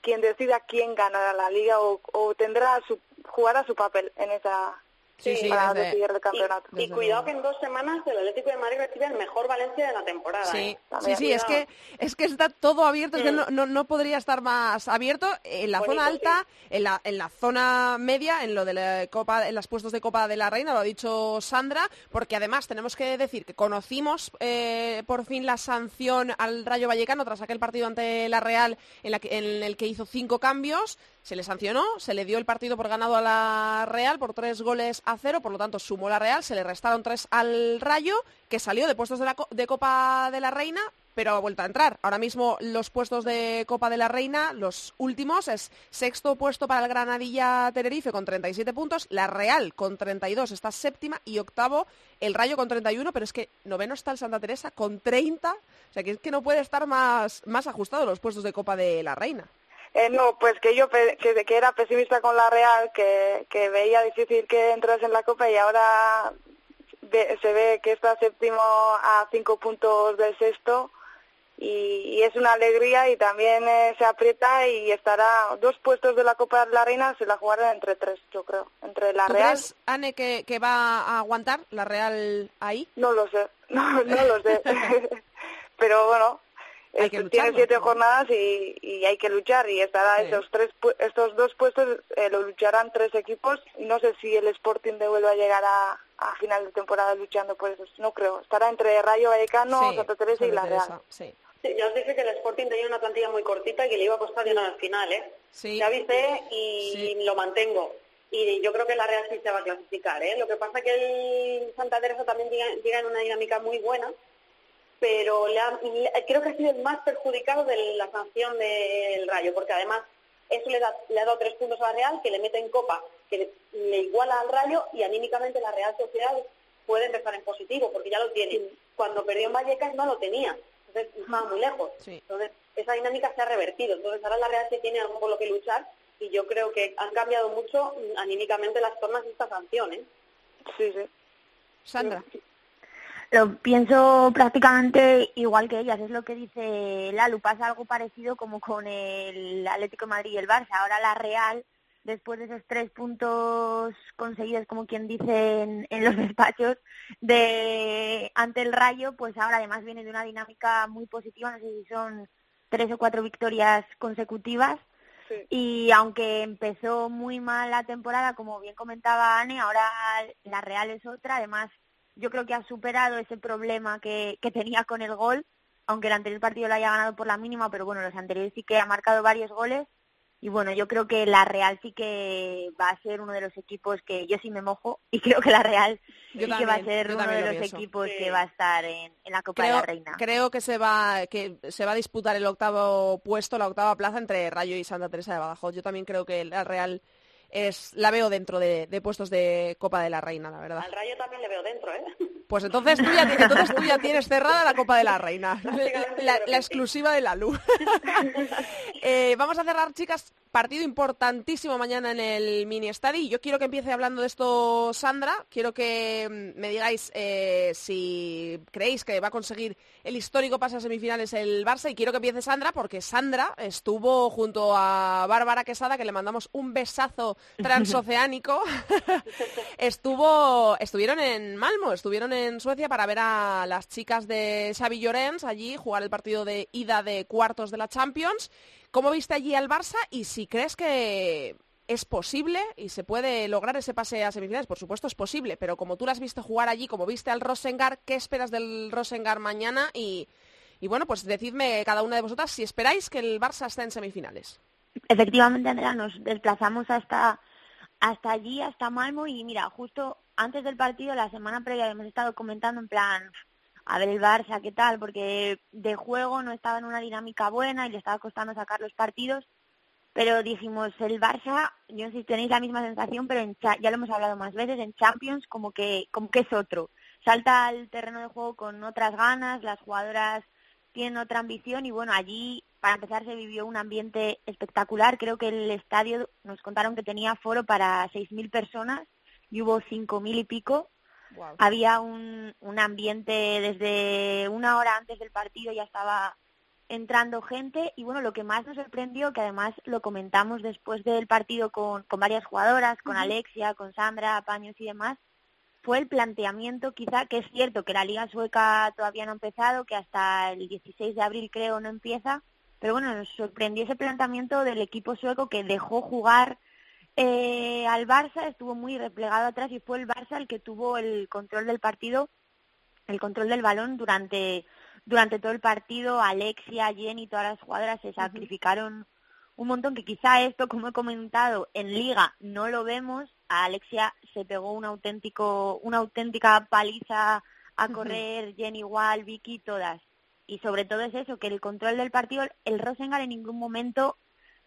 quien decida quién ganará la liga o, o tendrá su jugará su papel en esa Sí, sí, para desde- decidir el campeonato. Y cuidado que en dos semanas el Atlético de Madrid recibe el mejor Valencia de la temporada. Sí, ¿eh? sí, sí, es que, es que está todo abierto, es que Mm. no, no, no podría estar más abierto en la zona alta, en la, en la zona media, en lo de la Copa, en los puestos de Copa de la Reina, lo ha dicho Sandra, porque además tenemos que decir que conocimos eh, por fin la sanción al Rayo Vallecano tras aquel partido ante la Real en, la que- en el que hizo cinco cambios. Se le sancionó, se le dio el partido por ganado a la Real por tres goles a cero, por lo tanto sumó la Real, se le restaron tres al Rayo, que salió de puestos de, la de Copa de la Reina, pero ha vuelto a entrar. Ahora mismo los puestos de Copa de la Reina, los últimos, es sexto puesto para el Granadilla Tenerife con 37 puntos, la Real con 32 está séptima y octavo el Rayo con 31, pero es que noveno está el Santa Teresa con 30, o sea que es que no puede estar más, más ajustado los puestos de Copa de la Reina. Eh, no, pues que yo pe- que, que era pesimista con la Real, que, que veía difícil que entrase en la Copa y ahora ve- se ve que está séptimo a cinco puntos del sexto y, y es una alegría y también eh, se aprieta y estará dos puestos de la Copa de la Reina se la jugarán entre tres, yo creo, entre la ¿Tú Real. crees, Anne, que, que va a aguantar la Real ahí? No lo sé, *laughs* no, no lo sé, *laughs* pero bueno. Hay que es- tiene siete jornadas y, y hay que luchar y estará Sí. esos tres estos dos puestos eh, lo lucharán tres equipos y no sé si el Sporting de Huelva llegará a final de temporada luchando por eso no creo estará entre Rayo Vallecano Sí, Santa Teresa y la Real sí. Sí, ya os dije que el Sporting tenía una plantilla muy cortita y que le iba a costar llegar al final, ¿eh? Sí. Ya avisé y lo mantengo. Y yo creo que la Real sí se va a clasificar, ¿eh? Lo que pasa que el Santa Teresa también llega, llega en una dinámica muy buena, pero le ha- le- creo que ha sido el más perjudicado de la sanción del Rayo, porque además eso le, da, le ha dado tres puntos a la Real, que le mete en copa, que le, le iguala al Rayo y anímicamente la Real Sociedad puede empezar en positivo, porque ya lo tiene. Cuando perdió en Vallecas no lo tenía, entonces estaba muy lejos. Entonces esa dinámica se ha revertido, entonces ahora la Real sí tiene algo por lo que luchar y yo creo que han cambiado mucho anímicamente las formas de esta sanción, ¿eh? Sí, sí. Sandra. Lo pienso prácticamente igual que ellas, es lo que dice Lalu, pasa algo parecido como con el Atlético de Madrid y el Barça. Ahora la Real, después de esos tres puntos conseguidos, como quien dice en, en los *laughs* despachos, de ante el Rayo, pues ahora además viene de una dinámica muy positiva, no sé si son tres o cuatro victorias consecutivas. Y aunque empezó muy mal la temporada, como bien comentaba Anne, ahora la Real es otra. Además, yo creo que ha superado ese problema que, que tenía con el gol, aunque el anterior partido lo haya ganado por la mínima, pero bueno, los anteriores sí que ha marcado varios goles. Y bueno, yo creo que la Real sí que va a ser uno de los equipos que yo sí me mojo *laughs* y creo que la Real Yo sí que va a ser uno de lo los equipos que va a estar en, en la Copa de la Reina. creo que se va que se va a disputar el octavo puesto, la octava plaza entre Rayo y Santa Teresa de Badajoz. Yo también creo que la Real es la veo dentro de, de puestos de Copa de la Reina, la verdad. Al Rayo también le veo dentro, ¿eh? *laughs* Pues entonces tú ya, entonces tú ya tienes cerrada la Copa de la Reina, la, la exclusiva de la luz. *laughs* Eh, vamos a cerrar, chicas, partido importantísimo mañana en el mini estadio. Y Yo quiero que empiece hablando de esto Sandra. Quiero que mm, me digáis eh, si creéis que va a conseguir el histórico pase a semifinales el Barça. Y quiero que empiece Sandra porque Sandra estuvo junto a Bárbara Quesada, que le mandamos un besazo *laughs* transoceánico. *laughs* Estuvo, estuvieron en Malmo, estuvieron en Suecia para ver a las chicas de Xavi Llorens allí jugar el partido de ida de cuartos de la Champions. ¿Cómo viste allí al Barça y si crees que es posible y se puede lograr ese pase a semifinales? Por supuesto es posible, pero como tú las viste jugar allí, como viste al Rosengar, ¿qué esperas del Rosengar mañana? Y, y bueno, pues decidme cada una de vosotras si esperáis que el Barça esté en semifinales. Efectivamente, Andrea, nos desplazamos hasta hasta allí, hasta Malmo y mira, justo antes del partido, la semana previa, hemos estado comentando en plan, a ver el Barça, ¿qué tal? Porque de juego no estaba en una dinámica buena y le estaba costando sacar los partidos. Pero dijimos, el Barça, yo no sé si tenéis la misma sensación, pero en ya lo hemos hablado más veces, en Champions como que, como que es otro. Salta al terreno de juego con otras ganas, las jugadoras tienen otra ambición y bueno, allí para empezar se vivió un ambiente espectacular. Creo que el estadio nos contaron que tenía foro para 6.000 personas y hubo 5.000 y pico. Había un, un ambiente desde una hora antes del partido ya estaba entrando gente y bueno, lo que más nos sorprendió, que además lo comentamos después del partido con, con varias jugadoras, con. Alexia, con Sandra, Paños y demás, fue el planteamiento quizá, que es cierto que la liga sueca todavía no ha empezado, que hasta el 16 de abril creo no empieza, pero bueno, nos sorprendió ese planteamiento del equipo sueco que dejó jugar eh, al Barça, estuvo muy replegado atrás y fue el Barça el que tuvo el control del partido, el control del balón durante durante todo el partido. Alexia, Jenny, todas las jugadoras se sacrificaron un montón que quizá esto, como he comentado, en liga no lo vemos. A Alexia se pegó un auténtico, una auténtica paliza a correr, Jenny igual, Vicky, todas. Y sobre todo es eso, que el control del partido, el Rosengar en ningún momento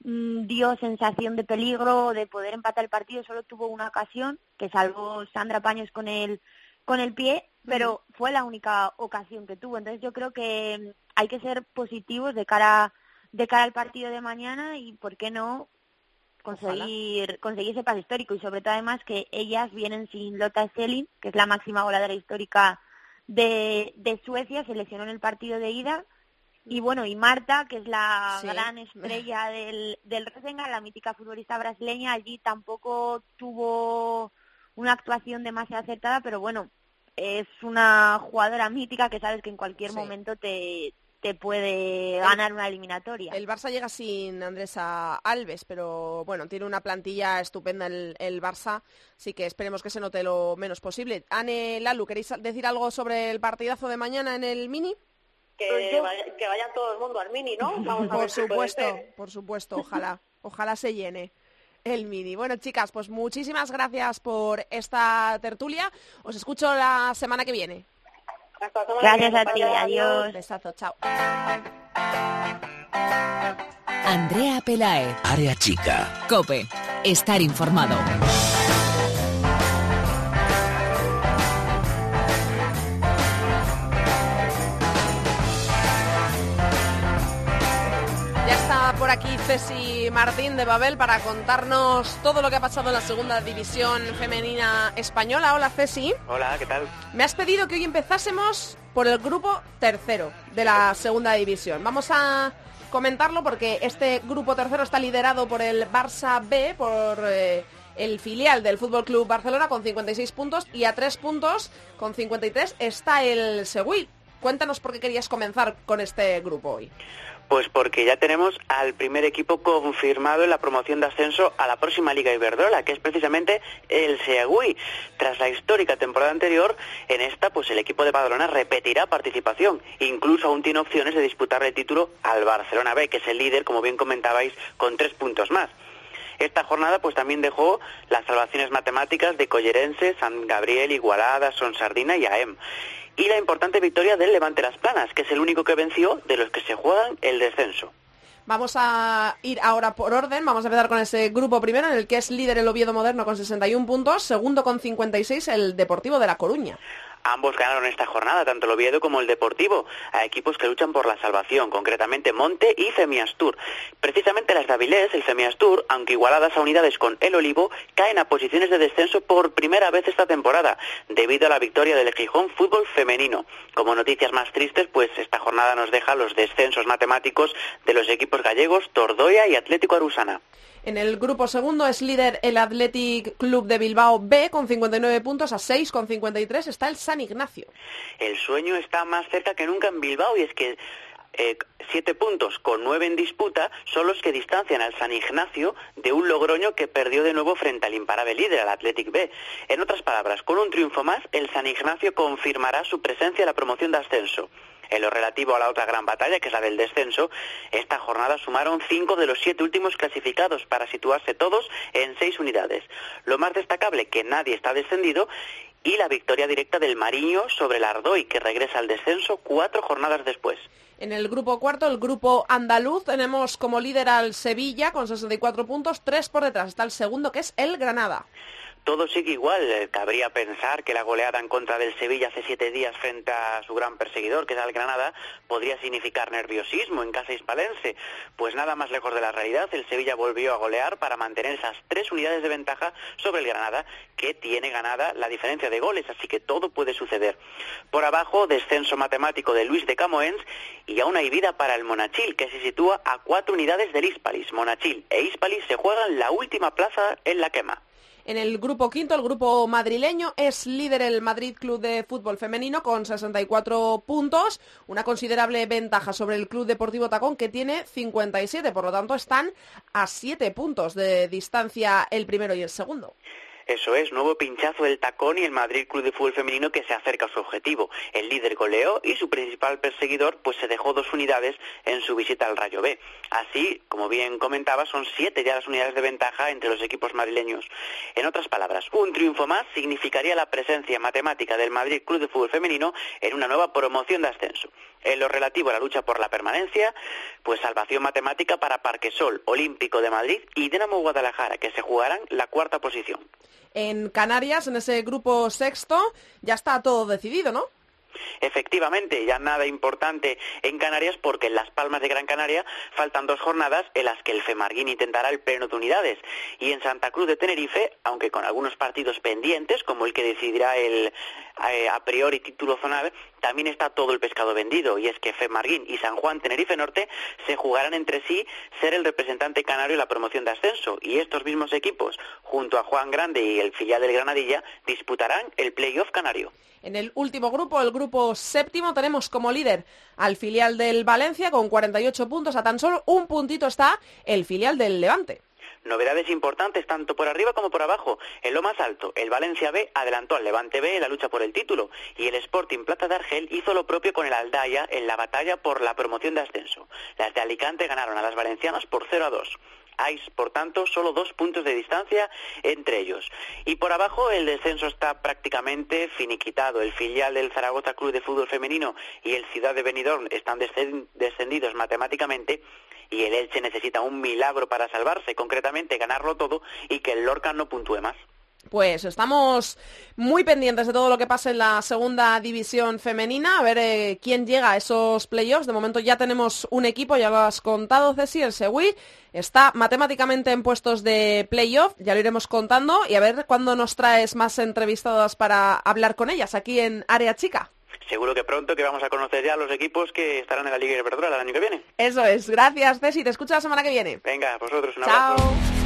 dio sensación de peligro de poder empatar el partido, solo tuvo una ocasión que salvó Sandra Paños con el con el pie, pero fue la única ocasión que tuvo. Entonces yo creo que mm, hay que ser positivos de cara de cara al partido de mañana y por qué no conseguir conseguir ese pase histórico. Y sobre todo además que ellas vienen sin Lotta Schelling, que es la máxima goleadora histórica de, de Suecia, se lesionó en el partido de ida y bueno, y Marta, que es la Sí. gran estrella *laughs* del, del Rosengar, la mítica futbolista brasileña, allí tampoco tuvo una actuación demasiado acertada, pero bueno, es una jugadora mítica que sabes que en cualquier Sí. momento te, te puede ganar una eliminatoria. El Barça llega sin Andresa Alves, pero bueno, tiene una plantilla estupenda el, el Barça, así que esperemos que se note lo menos posible. Ane Lalu, ¿queréis decir algo sobre el partidazo de mañana en el Mini? Que, vaya, que vaya todo el mundo al mini, ¿no? *laughs* Vamos a ver Por si puede supuesto, por supuesto, ojalá, ojalá se llene el Mini. Bueno, chicas, pues muchísimas gracias por esta tertulia. Os escucho la semana que viene. Hasta semana Gracias a ti, adiós. Besazo, chao. Andrea Pelaez, Área chica. Cope, estar informado. Aquí Ceci Martín de Babel para contarnos todo lo que ha pasado en la segunda división femenina española. Hola Ceci. Hola, ¿qué tal? Me has pedido que hoy empezásemos por el grupo tercero de la segunda división. Vamos a comentarlo porque este grupo tercero está liderado por el Barça B, por eh, el filial del Fútbol Club Barcelona con 56 puntos y a 3 puntos con 53 está el Seguí. Cuéntanos por qué querías comenzar con este grupo hoy. Pues porque ya tenemos al primer equipo confirmado en la promoción de ascenso a la próxima Liga Iberdrola, que es precisamente el Seagüí. Tras la histórica temporada anterior, en esta pues el equipo de Badalona repetirá participación. Incluso aún tiene opciones de disputarle el título al Barcelona B, que es el líder, como bien comentabais, con tres puntos más. Esta jornada pues también dejó las salvaciones matemáticas de Collerense, San Gabriel, Igualada, Son Sardina y AEM. Y la importante victoria del Levante Las Planas, que es el único que venció de los que se juegan el descenso. Vamos a ir ahora por orden. Vamos a empezar con ese grupo primero, en el que es líder el Oviedo Moderno con 61 puntos, segundo con 56 el Deportivo de La Coruña. Ambos ganaron esta jornada, tanto el Oviedo como el Deportivo, a equipos que luchan por la salvación, concretamente Monte y Femiastur. Precisamente las de Avilés, el Femiastur, aunque igualadas a unidades con el Olivo, caen a posiciones de descenso por primera vez esta temporada, debido a la victoria del Gijón Fútbol Femenino. Como noticias más tristes, pues esta jornada nos deja los descensos matemáticos de los equipos gallegos Tordoya y Atlético Arusana. En el grupo segundo es líder el Athletic Club de Bilbao B con 59 puntos, a 6 con 53 está el San Ignacio. El sueño está más cerca que nunca en Bilbao y es que eh, siete puntos con nueve en disputa son los que distancian al San Ignacio de un Logroño que perdió de nuevo frente al imparable líder, al Athletic B. En otras palabras, con un triunfo más, el San Ignacio confirmará su presencia en la promoción de ascenso. En lo relativo a la otra gran batalla, que es la del descenso, esta jornada sumaron cinco de los siete últimos clasificados para situarse todos en seis unidades. Lo más destacable, que nadie está descendido y la victoria directa del Mariño sobre el Ardoy, que regresa al descenso cuatro jornadas después. En el grupo cuarto, el grupo andaluz, tenemos como líder al Sevilla con 64 puntos, tres por detrás está el segundo que es el Granada todo sigue igual. Eh, cabría pensar que la goleada en contra del Sevilla hace siete días frente a su gran perseguidor, que es el Granada, podría significar nerviosismo en casa hispalense. Pues nada más lejos de la realidad, el Sevilla volvió a golear para mantener esas tres unidades de ventaja sobre el Granada, que tiene ganada la diferencia de goles, así que todo puede suceder. Por abajo, descenso matemático de Luis de Camoens y aún hay vida para el Monachil, que se sitúa a cuatro unidades del Hispalis. Monachil e Hispalis se juegan la última plaza en la quema. En el grupo quinto, el grupo madrileño, es líder el Madrid Club de Fútbol Femenino con 64 puntos, una considerable ventaja sobre el Club Deportivo Tacón que tiene 57, por lo tanto están a 7 puntos de distancia el primero y el segundo. Eso es, nuevo pinchazo del tacón y el Madrid Club de Fútbol Femenino que se acerca a su objetivo. El líder goleó y su principal perseguidor pues se dejó dos unidades en su visita al Rayo B. Así, como bien comentaba, son siete ya las unidades de ventaja entre los equipos madrileños. En otras palabras, un triunfo más significaría la presencia matemática del Madrid Club de Fútbol Femenino en una nueva promoción de ascenso. En lo relativo a la lucha por la permanencia, pues salvación matemática para Parquesol, Olímpico de Madrid y Dinamo Guadalajara, que se jugarán la cuarta posición. En Canarias, en ese grupo sexto, ya está todo decidido, ¿no? Efectivamente, ya nada importante en Canarias porque en Las Palmas de Gran Canaria faltan dos jornadas en las que el Femarguín intentará el pleno de unidades. Y en Santa Cruz de Tenerife, aunque con algunos partidos pendientes, como el que decidirá el eh, a priori título zonal, también está todo el pescado vendido. Y es que Femarguín y San Juan Tenerife Norte se jugarán entre sí ser el representante canario en la promoción de ascenso. Y estos mismos equipos, junto a Juan Grande y el filial del Granadilla, disputarán el playoff canario. En el último grupo, el grupo séptimo, tenemos como líder al filial del Valencia con 48 puntos. A tan solo un puntito está el filial del Levante. Novedades importantes tanto por arriba como por abajo. En lo más alto, el Valencia B adelantó al Levante B en la lucha por el título y el Sporting Plata de Argel hizo lo propio con el Aldaya en la batalla por la promoción de ascenso. Las de Alicante ganaron a las valencianas por 0 a 2. Hay, por tanto, solo dos puntos de distancia entre ellos. Y por abajo el descenso está prácticamente finiquitado. El filial del Zaragoza Club de Fútbol Femenino y el Ciudad de Benidorm están descendidos matemáticamente y el Elche necesita un milagro para salvarse, concretamente ganarlo todo y que el Lorca no puntúe más. Pues estamos muy pendientes de todo lo que pasa en la segunda división femenina, a ver eh, quién llega a esos playoffs. De momento ya tenemos un equipo, ya lo has contado, Ceci, el Segui. Está matemáticamente en puestos de playoff, ya lo iremos contando, y a ver cuándo nos traes más entrevistadas para hablar con ellas aquí en Área Chica. Seguro que pronto que vamos a conocer ya los equipos que estarán en la Liga de Iberdrola el año que viene. Eso es, gracias Ceci, te escucho la semana que viene. Venga, vosotros un Chao. abrazo.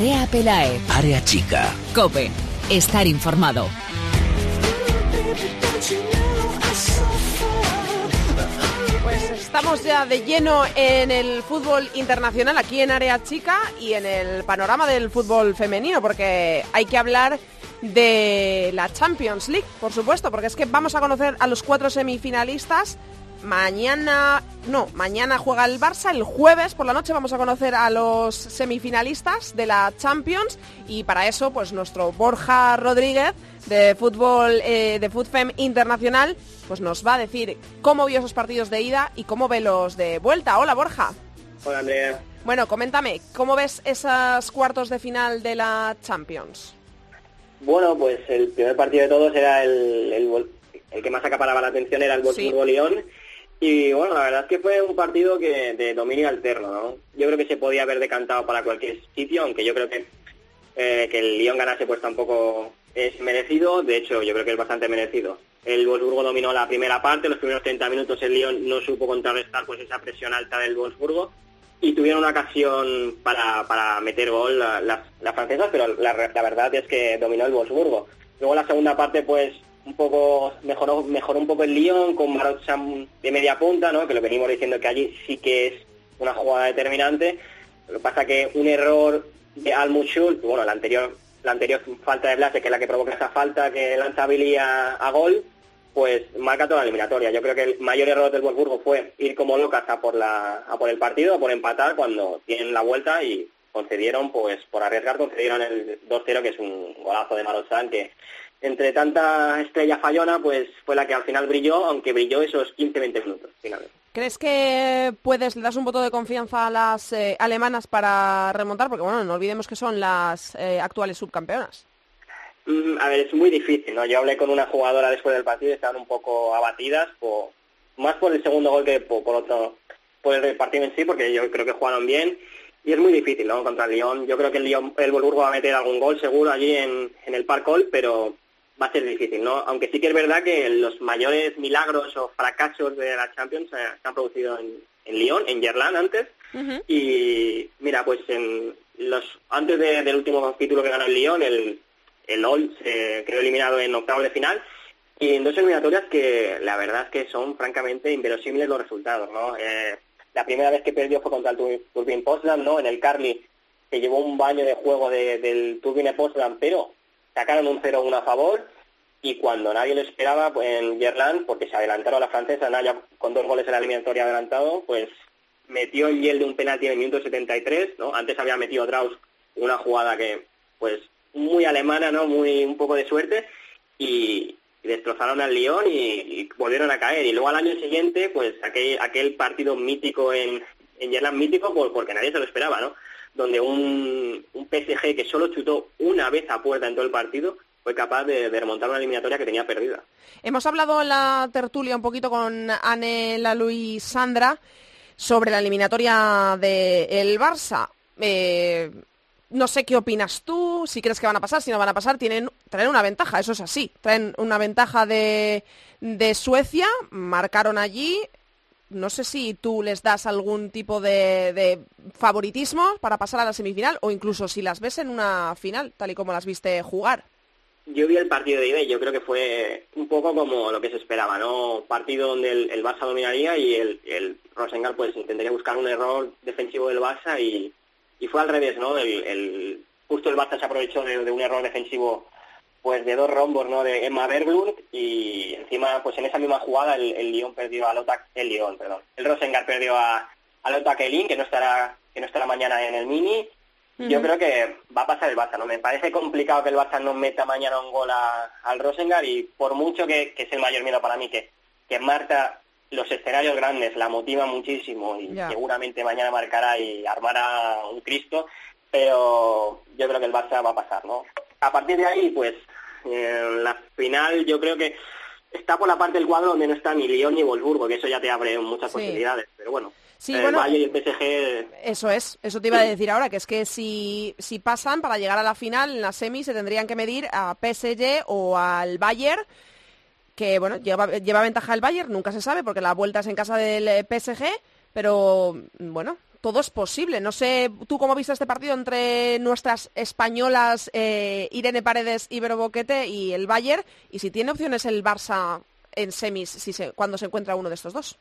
Andrea Pelae. Área chica. Cope. Estar informado. Pues estamos ya de lleno en el fútbol internacional aquí en Área Chica y en el panorama del fútbol femenino, porque hay que hablar de la Champions League, por supuesto, porque es que vamos a conocer a los cuatro semifinalistas. Mañana, no, mañana juega el Barça, el jueves por la noche vamos a conocer a los semifinalistas de la Champions y para eso pues nuestro Borja Rodríguez de fútbol eh, de Fútfem Internacional pues nos va a decir cómo vio esos partidos de ida y cómo ve los de vuelta. Hola Borja. Hola Andrea. Bueno, coméntame, ¿cómo ves esos cuartos de final de la Champions? Bueno, pues el primer partido de todos era el, el, que más acaparaba la atención era el Wolfsburgo-Lyon. Y bueno, la verdad es que fue un partido que de dominio alterno, ¿no? Yo creo que se podía haber decantado para cualquier sitio, aunque yo creo que eh, que el Lyon ganase pues tampoco es merecido. De hecho, yo creo que es bastante merecido el Wolfsburgo dominó la primera parte, los primeros 30 minutos el Lyon no supo contrarrestar pues esa presión alta del Wolfsburgo y tuvieron una ocasión para, para meter gol las la, francesas, pero la, la, verdad es que dominó el Wolfsburgo. Luego la segunda parte pues un poco mejoró, mejoró un poco el Lyon con Marot de media punta, ¿no? que lo venimos diciendo que allí sí que es una jugada determinante. Lo que pasa que un error de Almuchul, bueno, la anterior, la anterior falta de Blase, que es la que provoca esa falta que lanza Billy a, gol, pues marca toda la eliminatoria. Yo creo que el mayor error del Wolfsburgo fue ir como locas a por, la, a por el partido, a por empatar cuando tienen la vuelta y concedieron, pues por arriesgar, concedieron el 2-0, que es un golazo de Marozán, que entre tanta estrella fallona, pues fue la que al final brilló, aunque brilló esos 15-20 minutos finalmente. ¿Crees que puedes, le das un voto de confianza a las eh, alemanas para remontar? Porque bueno, no olvidemos que son las eh, actuales subcampeonas. Mm, a ver, es muy difícil, ¿no? Yo hablé con una jugadora después del partido y estaban un poco abatidas, por, más por el segundo gol que por, otro, por el partido en sí, porque yo creo que jugaron bien. Y es muy difícil, ¿no? Contra el Lyon. Yo creo que el Lyon, el Volburgo va a meter algún gol seguro allí en, en el Hall, pero va a ser difícil, ¿no? Aunque sí que es verdad que los mayores milagros o fracasos de la Champions se, han producido en, en Lyon, en Gerland antes. Y mira, pues en los antes del último capítulo que ganó el Lyon, el, el LOL se quedó eliminado en octavo de final y en dos eliminatorias que la verdad es que son francamente inverosímiles los resultados, ¿no? Eh, la primera vez que perdió fue contra el Turbine Potsdam, ¿no? En el Carly que llevó un baño de juego del Turbine Potsdam, pero sacaron un 0-1 a favor y cuando nadie lo esperaba pues, en Gerland, porque se adelantaron a la francesa, Naya con dos goles en la eliminatoria adelantado, pues metió el Yel de un penalti en el minuto 73, ¿no? Antes había metido Draus una jugada que, pues, muy alemana, ¿no? Muy, un poco de suerte, y, destrozaron al Lyon y, volvieron a caer. Y luego al año siguiente, pues, aquel, aquel partido mítico en, en Gerland, mítico porque nadie se lo esperaba, ¿no? Donde un, un PSG que solo chutó una vez a puerta en todo el partido, fue capaz de, remontar una eliminatoria que tenía perdida. Hemos hablado en la tertulia un poquito con Anne, la Luis Sandra sobre la eliminatoria del Barça. Eh, no sé qué opinas tú, si crees que van a pasar, si no van a pasar, tienen, traen una ventaja, eso es así. Traen una ventaja de, de Suecia, marcaron allí. No sé si tú les das algún tipo de, favoritismo para pasar a la semifinal o incluso si las ves en una final, tal y como las viste jugar. Yo vi el partido de y yo creo que fue un poco como lo que se esperaba, ¿no? Partido donde el, Barça dominaría y el, el Rosengar pues intentaría buscar un error defensivo del Barça y, y fue al revés, ¿no? El, el, justo el Barça se aprovechó de, un error defensivo pues de dos rombos, ¿no? De Emma Berglund y encima pues en esa misma jugada el, el Lyon perdió a Lota, el Lyon, perdón, el Rosengar perdió a, a Lota Kelin, que no estará que no estará mañana en el mini yo creo que va a pasar el Barça, ¿no? Me parece complicado que el Barça no meta mañana un gol al Rosengar y por mucho que, que, es el mayor miedo para mí, que, que Marta los escenarios grandes la motiva muchísimo y seguramente mañana marcará y armará un Cristo, pero yo creo que el Barça va a pasar, ¿no? A partir de ahí, pues, en la final yo creo que está por la parte del cuadro donde no está ni Lyon ni Wolfsburgo, que eso ya te abre muchas posibilidades, pero bueno. Sí, bueno, Eso es, eso te iba a decir ahora, que es que si, si pasan para llegar a la final, en la semi se tendrían que medir a PSG o al Bayern, que bueno, lleva, lleva ventaja el Bayern, nunca se sabe porque la vuelta es en casa del eh, PSG, pero bueno, todo es posible. No sé tú cómo viste este partido entre nuestras españolas eh, Irene Paredes, Ibero Boquete y el Bayern, y si tiene opciones el Barça en semis si se, cuando se encuentra uno de estos dos.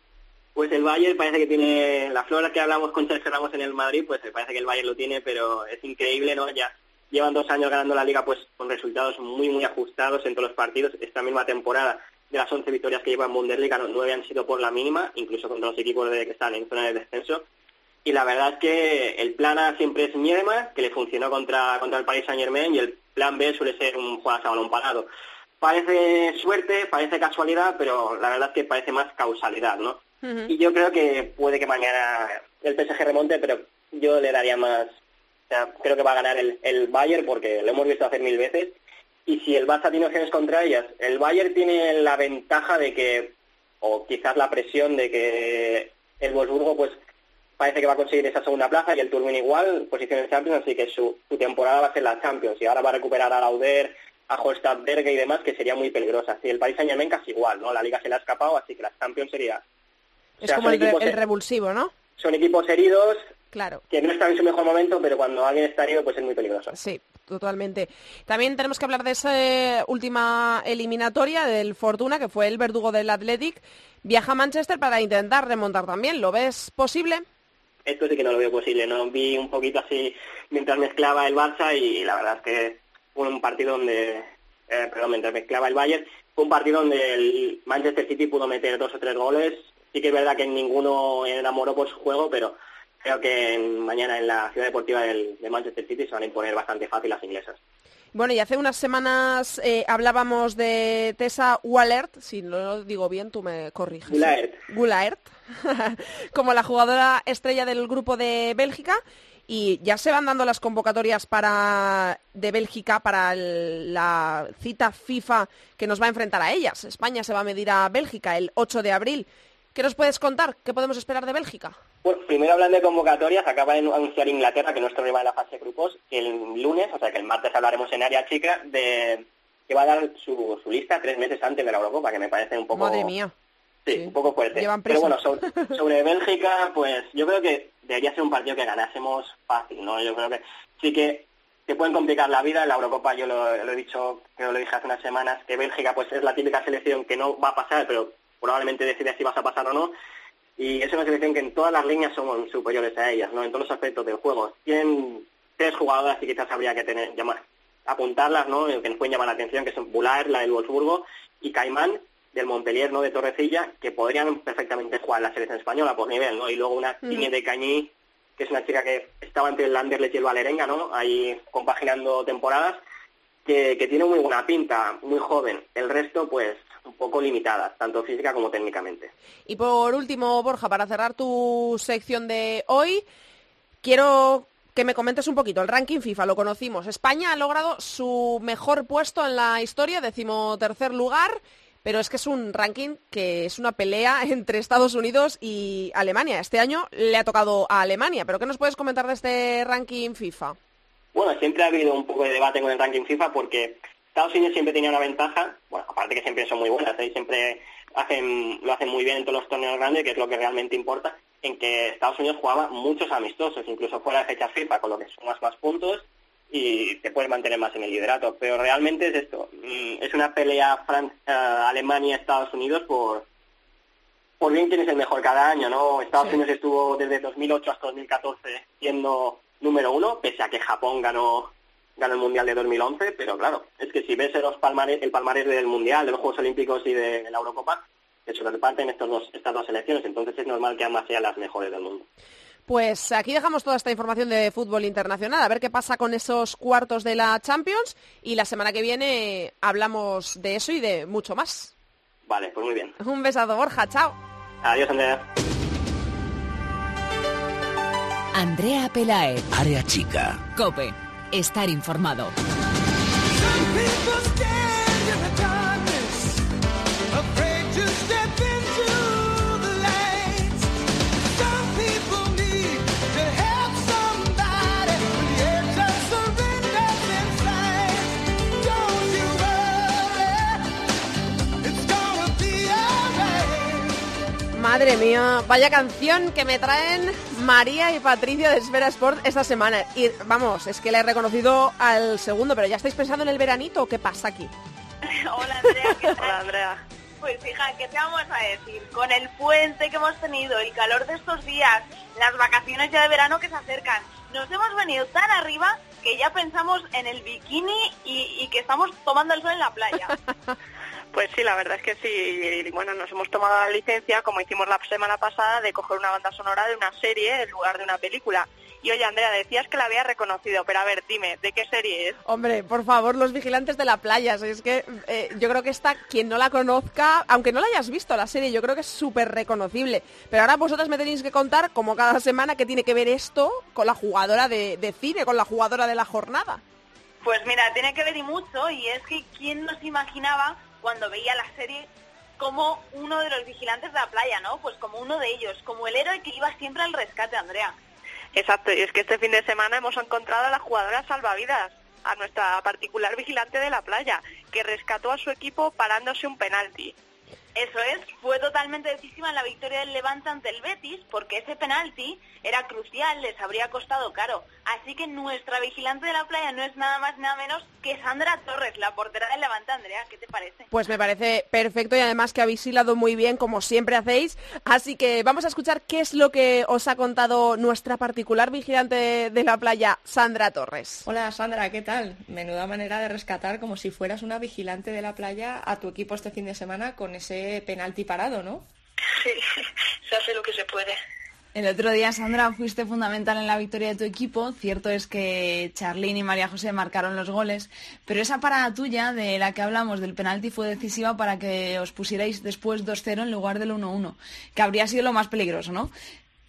Pues el Bayern parece que tiene la flora que hablamos con Sergio Ramos en el Madrid, pues parece que el Bayern lo tiene, pero es increíble, ¿no? Ya llevan dos años ganando la liga pues con resultados muy muy ajustados en todos los partidos. Esta misma temporada de las 11 victorias que lleva en Bundesliga, nueve han sido por la mínima, incluso contra los equipos de que están en zona de descenso. Y la verdad es que el plan A siempre es Miedema, que le funcionó contra, contra el Paris Saint Germain, y el plan B suele ser un jugador a balón parado. Parece suerte, parece casualidad, pero la verdad es que parece más causalidad, ¿no? Y yo creo que puede que mañana el PSG remonte, pero yo le daría más. O sea, creo que va a ganar el, el Bayern porque lo hemos visto hacer mil veces. Y si el Barça tiene opciones contra ellas, el Bayern tiene la ventaja de que, o quizás la presión de que el Wolfsburgo pues parece que va a conseguir esa segunda plaza y el Turbine igual, posición en Champions, así que su, su temporada va a ser la Champions y ahora va a recuperar a Lauder, a Holstad y demás, que sería muy peligrosa. Si el Paris Saint Germain casi igual, ¿no? La liga se le ha escapado, así que la Champions sería... o Es como el, re- el revulsivo, ¿no? Son equipos heridos, Claro. que no están en su mejor momento, pero cuando alguien está herido, pues es muy peligroso. Sí, totalmente. También tenemos que hablar de esa última eliminatoria del Fortuna, que fue el verdugo del Athletic. Viaja a Manchester para intentar remontar también. ¿Lo ves posible? Esto sí que no lo veo posible, ¿no? Vi un poquito así mientras mezclaba el Barça y la verdad es que fue un partido donde, eh, perdón, mientras mezclaba el Bayern, fue un partido donde el Manchester City pudo meter dos o tres goles. Sí que es verdad que ninguno enamoró por su juego, pero creo que mañana en la ciudad deportiva del, de Manchester City se van a imponer bastante fácil las inglesas. Bueno, y hace unas semanas eh, hablábamos de Tessa Wallert, si no lo digo bien, tú me corriges. Gulaert. Gulaert, *laughs* como la jugadora estrella del grupo de Bélgica. Y ya se van dando las convocatorias para de Bélgica para el- la cita FIFA que nos va a enfrentar a ellas. España se va a medir a Bélgica el 8 de abril. ¿Qué nos puedes contar? ¿Qué podemos esperar de Bélgica? Bueno, primero hablando de convocatorias, acaba de anunciar Inglaterra, que es nuestro rival en la fase de grupos, que el lunes, o sea que el martes hablaremos en área chica, de que va a dar su, su lista tres meses antes de la Eurocopa, que me parece un poco... Madre mía. Sí, un poco fuerte. Pero bueno, sobre, *laughs* sobre Bélgica, pues yo creo que debería ser un partido que ganásemos fácil, ¿no? Yo creo que sí que te pueden complicar la vida. En la Eurocopa yo lo, lo he dicho, creo que lo dije hace unas semanas, que Bélgica pues es la típica selección que no va a pasar, pero probablemente decide si vas a pasar o no. Y es una selección que en todas las líneas somos superiores a ellas, ¿no? En todos los aspectos del juego. Tienen tres jugadoras y quizás habría que tener, llamar, apuntarlas, ¿no? Que nos pueden llamar la atención, que son Bulaer, la del Wolfsburgo, y Caimán, del Montpellier, ¿no? De Torrecilla, que podrían perfectamente jugar la selección española por nivel, ¿no? Y luego una Mm. Tine de Cañí, que es una chica que estaba entre el Anderlecht y el Valerenga, ¿no? Ahí compaginando temporadas, que, que tiene muy buena pinta, muy joven. El resto, pues, un poco limitada, tanto física como técnicamente. Y por último, Borja, para cerrar tu sección de hoy, quiero que me comentes un poquito. El ranking FIFA lo conocimos. España ha logrado su mejor puesto en la historia, decimotercer lugar, pero es que es un ranking que es una pelea *laughs* entre Estados Unidos y Alemania. Este año le ha tocado a Alemania, pero ¿qué nos puedes comentar de este ranking FIFA? Bueno, siempre ha habido un poco de debate con el ranking FIFA porque Estados Unidos siempre tenía una ventaja, bueno, aparte que siempre son muy buenas, ¿eh? siempre hacen, lo hacen muy bien en todos los torneos grandes, que es lo que realmente importa, en que Estados Unidos jugaba muchos amistosos, incluso fuera de fechas FIFA, con lo que sumas más puntos y te puedes mantener más en el liderato. Pero realmente es esto, mm, es una pelea Fran- eh, Alemania-Estados Unidos por, por bien quién es el mejor cada año, ¿no? Estados Sí. Unidos estuvo desde 2008 hasta 2014 siendo número uno, pese a que Japón ganó ganó el Mundial de 2011, pero claro, es que si ves los palmares, el palmarés del Mundial, de los Juegos Olímpicos y de la Eurocopa, que se reparten estos dos, estas dos selecciones, entonces es normal que ambas sean las mejores del mundo. Pues aquí dejamos toda esta información de fútbol internacional, a ver qué pasa con esos cuartos de la Champions y la semana que viene hablamos de eso y de mucho más. Vale, pues muy bien. Un besazo, Borja, chao. Adiós, Andrea. Andrea Pelae. Área chica. Cope. Estar informado. Madre mía, vaya canción que me traen María y Patricia de Esfera Sport esta semana. Y vamos, es que le he reconocido al segundo, pero ya estáis pensando en el veranito, ¿o ¿qué pasa aquí? *laughs* Hola Andrea, ¿qué tal? Hola Andrea. Pues fija, ¿qué te vamos a decir? Con el puente que hemos tenido, el calor de estos días, las vacaciones ya de verano que se acercan, nos hemos venido tan arriba que ya pensamos en el bikini y, y que estamos tomando el sol en la playa. *laughs* Pues sí, la verdad es que sí. Y bueno, nos hemos tomado la licencia, como hicimos la semana pasada, de coger una banda sonora de una serie en lugar de una película. Y oye, Andrea, decías que la había reconocido, pero a ver, dime, ¿de qué serie es? Hombre, por favor, los vigilantes de la playa. Es que eh, yo creo que esta, quien no la conozca, aunque no la hayas visto la serie, yo creo que es súper reconocible. Pero ahora vosotras me tenéis que contar, como cada semana, qué tiene que ver esto con la jugadora de, de cine, con la jugadora de la jornada. Pues mira, tiene que ver y mucho, y es que quién nos imaginaba cuando veía la serie como uno de los vigilantes de la playa, ¿no? Pues como uno de ellos, como el héroe que iba siempre al rescate, Andrea. Exacto, y es que este fin de semana hemos encontrado a la jugadora salvavidas. a nuestra particular vigilante de la playa, que rescató a su equipo parándose un penalti. Eso es, fue totalmente decisiva en la victoria del Levante ante el Betis, porque ese penalti era crucial, les habría costado caro. Así que nuestra vigilante de la playa no es nada más nada menos que Sandra Torres, la portera del Levante, Andrea. ¿Qué te parece? Pues me parece perfecto y además que habéis hilado muy bien, como siempre hacéis. Así que vamos a escuchar qué es lo que os ha contado nuestra particular vigilante de la playa, Sandra Torres. Hola Sandra, ¿qué tal? Menuda manera de rescatar como si fueras una vigilante de la playa a tu equipo este fin de semana con ese penalti parado, ¿no? Sí, *laughs* se hace lo que se puede. El otro día, Sandra, fuiste fundamental en la victoria de tu equipo. Cierto es que Charlín y María José marcaron los goles, pero esa parada tuya, de la que hablamos del penalti, fue decisiva para que os pusierais después 2-0 en lugar del 1-1, que habría sido lo más peligroso, ¿no?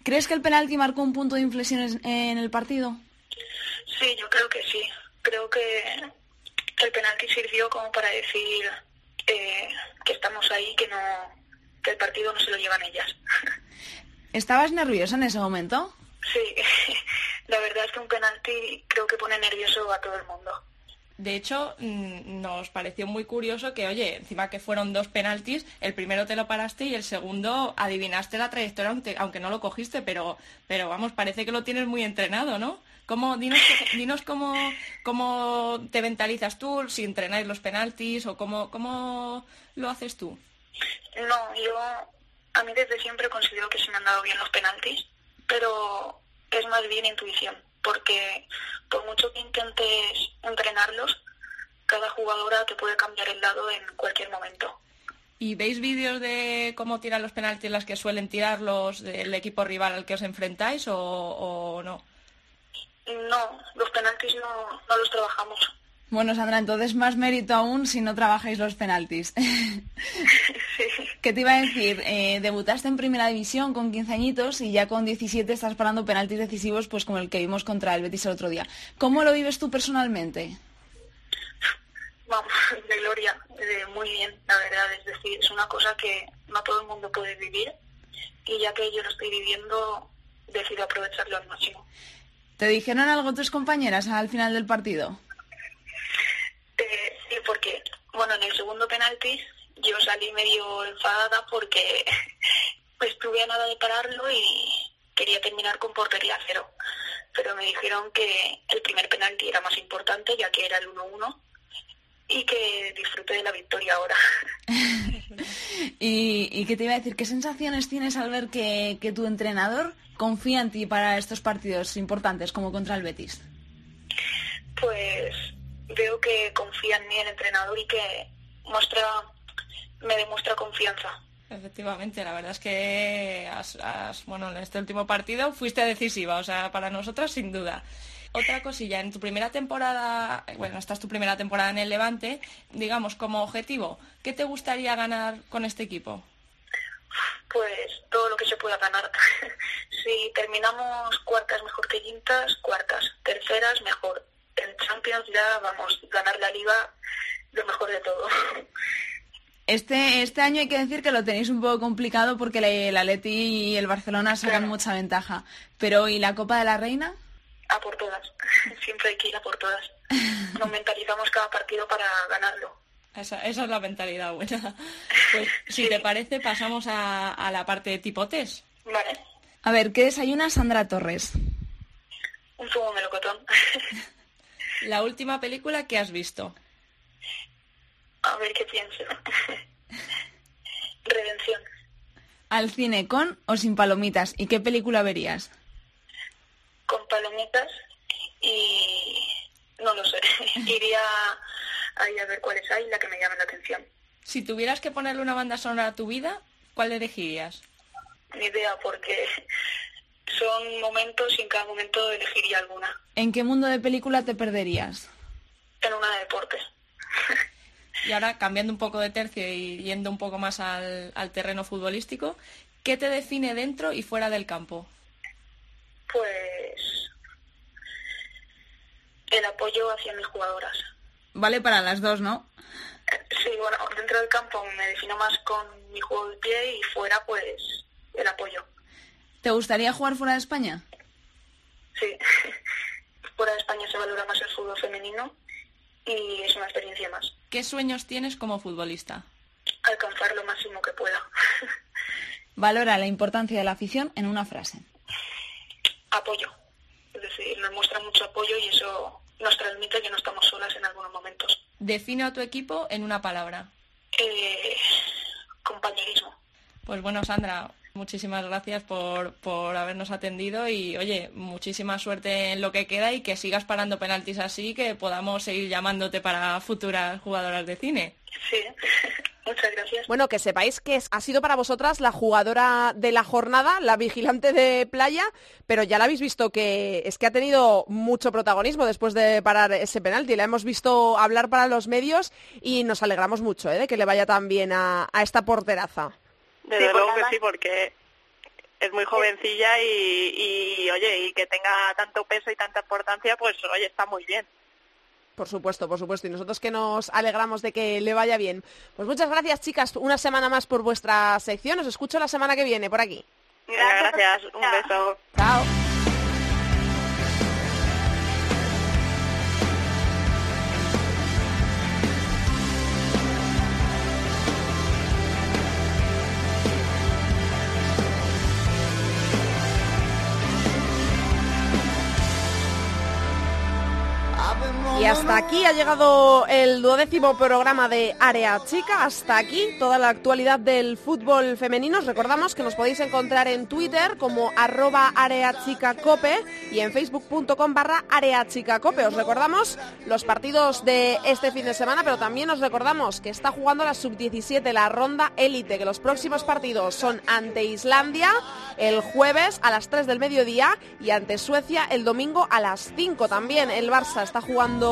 ¿Crees que el penalti marcó un punto de inflexión en el partido? Sí, yo creo que sí. Creo que el penalti sirvió como para decir eh, que estamos ahí, que no que el partido no se lo llevan ellas. *laughs* ¿Estabas nerviosa en ese momento? Sí, *laughs* la verdad es que un penalti creo que pone nervioso a todo el mundo. De hecho, mm, nos pareció muy curioso que, oye, encima que fueron dos penaltis, el primero te lo paraste y el segundo adivinaste la trayectoria, aunque no lo cogiste, pero, pero vamos, parece que lo tienes muy entrenado, ¿no? ¿Cómo, dinos dinos cómo, cómo te mentalizas tú, si entrenáis los penaltis o cómo, cómo lo haces tú. No, yo a mí desde siempre considero que se me han dado bien los penaltis, pero es más bien intuición, porque por mucho que intentes entrenarlos, cada jugadora te puede cambiar el lado en cualquier momento. ¿Y veis vídeos de cómo tiran los penaltis las que suelen tirar los del equipo rival al que os enfrentáis o, no? No, los penaltis no, no los trabajamos. Bueno, Sandra, entonces más mérito aún si no trabajáis los penaltis. *laughs* ¿Qué te iba a decir? Eh, debutaste en Primera División con 15 añitos y ya con 17 estás parando penaltis decisivos pues como el que vimos contra el Betis el otro día. ¿Cómo lo vives tú personalmente? Vamos, *laughs* de gloria, muy bien, la verdad. Es decir, es una cosa que no todo el mundo puede vivir y ya que yo lo estoy viviendo, decido aprovecharlo al máximo. ¿Te dijeron algo tus compañeras al final del partido? sí, porque, bueno, en el segundo penalti yo salí medio enfadada porque *laughs* estuve a nada de pararlo y quería terminar con portería cero. Pero me dijeron que el primer penalti era más importante, ya que era el 1-1, y que disfruté de la victoria ahora. *laughs* ¿Y, ¿Y, qué te iba a decir? ¿Qué sensaciones tienes al ver que, que tu entrenador confía en ti para estos partidos importantes como contra el Betis? Pues veo que confía en mí el entrenador y que muestra, me demuestra confianza. Efectivamente, la verdad es que bueno, en este último partido fuiste decisiva, o sea, para nosotras sin duda. Otra cosilla, en tu primera temporada, bueno, esta es tu primera temporada en el Levante, digamos, como objetivo, ¿qué te gustaría ganar con este equipo? Pues todo lo que se pueda ganar. *laughs* si terminamos cuartas mejor que quintas, cuartas. Terceras, mejor en Champions ya vamos, ganar la liga, lo mejor de todo. Este, este año hay que decir que lo tenéis un poco complicado porque el Atleti y el Barcelona sacan mucha ventaja. Pero ¿y la Copa de la Reina? A por todas. *laughs* Siempre hay que ir a por todas. *laughs* Nos mentalizamos cada partido para ganarlo. Esa, esa es la mentalidad buena. *laughs* Pues si te parece, pasamos a, a la parte de tipotes. Vale. A ver, ¿qué desayuna Sandra Torres? Un zumo melocotón. *laughs* La última película que has visto. A ver qué pienso. *laughs* Redención. ¿Al cine con o sin palomitas? ¿Y qué película verías? Con palomitas y no lo sé. Iría ahí a ver cuáles hay, la que me llame la atención. Si tuvieras que ponerle una banda sonora a tu vida, ¿cuál elegirías? Ni idea, porque *laughs* son momentos y en cada momento elegiría alguna. ¿En qué mundo de película te perderías? En una de deportes. *laughs* y ahora, cambiando un poco de tercio y yendo un poco más al, terreno futbolístico, ¿qué te define dentro y fuera del campo? Pues el apoyo hacia mis jugadoras. Vale para las dos, ¿no? Sí, bueno, dentro del campo me defino más con mi juego de pie y fuera, pues, el apoyo. ¿Te gustaría jugar fuera de España? Sí. *laughs* fuera de España se valora más el fútbol femenino y es una experiencia más. ¿Qué sueños tienes como futbolista? Alcanzar lo máximo que pueda. *laughs* Valora la importancia de la afición en una frase. Apoyo. Es decir, nos muestra mucho apoyo y eso nos transmite que no estamos solas en algunos momentos. Define a tu equipo en una palabra. Eh, compañerismo. Pues bueno, Sandra, muchísimas gracias por, por habernos atendido y oye, muchísima suerte en lo que queda y que sigas parando penaltis así, que podamos seguir llamándote para futuras jugadoras de cine. Sí, *laughs* muchas gracias. Bueno, que sepáis que ha sido para vosotras la jugadora de la jornada, la vigilante de playa, pero ya la habéis visto que es que ha tenido mucho protagonismo después de parar ese penalti. La hemos visto hablar para los medios y nos alegramos mucho ¿eh? de que le vaya tan bien a, a esta porteraza. Desde Sí, luego que además- sí, porque es muy jovencilla y, y, oye, y que tenga tanto peso y tanta importancia, pues oye, está muy bien. Por supuesto, por supuesto. Y nosotros que nos alegramos de que le vaya bien. Pues muchas gracias, chicas, una semana más por vuestra sección. Os escucho la semana que viene por aquí. Venga, gracias, un beso. Chao. Y hasta aquí ha llegado el duodécimo programa de Área Chica. Hasta aquí toda la actualidad del fútbol femenino. Os recordamos que nos podéis encontrar en Twitter como arroba areachicacope y en facebook.com barra areachicacope. Os recordamos los partidos de este fin de semana, pero también os recordamos que está jugando la sub-17, la ronda élite, que los próximos partidos son ante Islandia el jueves a las 3 del mediodía y ante Suecia el domingo a las 5 también. El Barça está jugando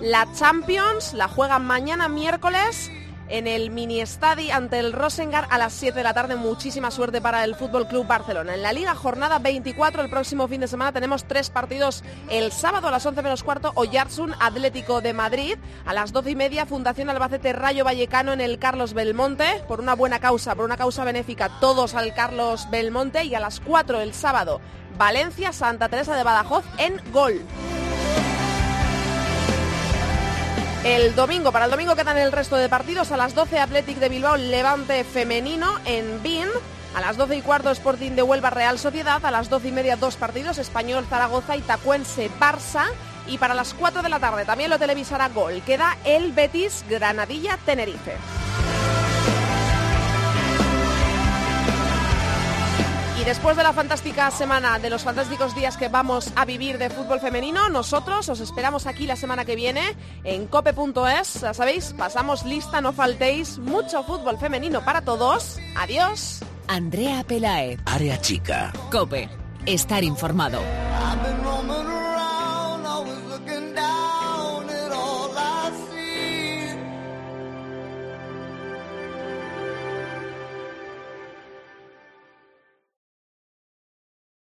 la Champions, la juegan mañana miércoles en el mini estadi ante el Rosengar a las 7 de la tarde. Muchísima suerte para el Fútbol Club Barcelona. En la Liga Jornada 24, el próximo fin de semana, tenemos tres partidos. El sábado a las 11 menos cuarto, Oyartsun Atlético de Madrid. A las 12 y media, Fundación Albacete Rayo Vallecano en el Carlos Belmonte. Por una buena causa, por una causa benéfica, todos al Carlos Belmonte. Y a las 4 el sábado, Valencia Santa Teresa de Badajoz en Gol. El domingo, para el domingo quedan el resto de partidos. A las 12 Athletic de Bilbao, Levante Femenino en BIN. A las 12 y cuarto Sporting de Huelva, Real Sociedad. A las 12 y media dos partidos, Español Zaragoza y Tacuense Barça. Y para las 4 de la tarde también lo televisará Gol. Queda el Betis Granadilla Tenerife. Y después de la fantástica semana, de los fantásticos días que vamos a vivir de fútbol femenino, nosotros os esperamos aquí la semana que viene en cope.es. Ya sabéis, pasamos lista, no faltéis. Mucho fútbol femenino para todos. Adiós. Andrea Pelae. Área chica. Cope. Estar informado.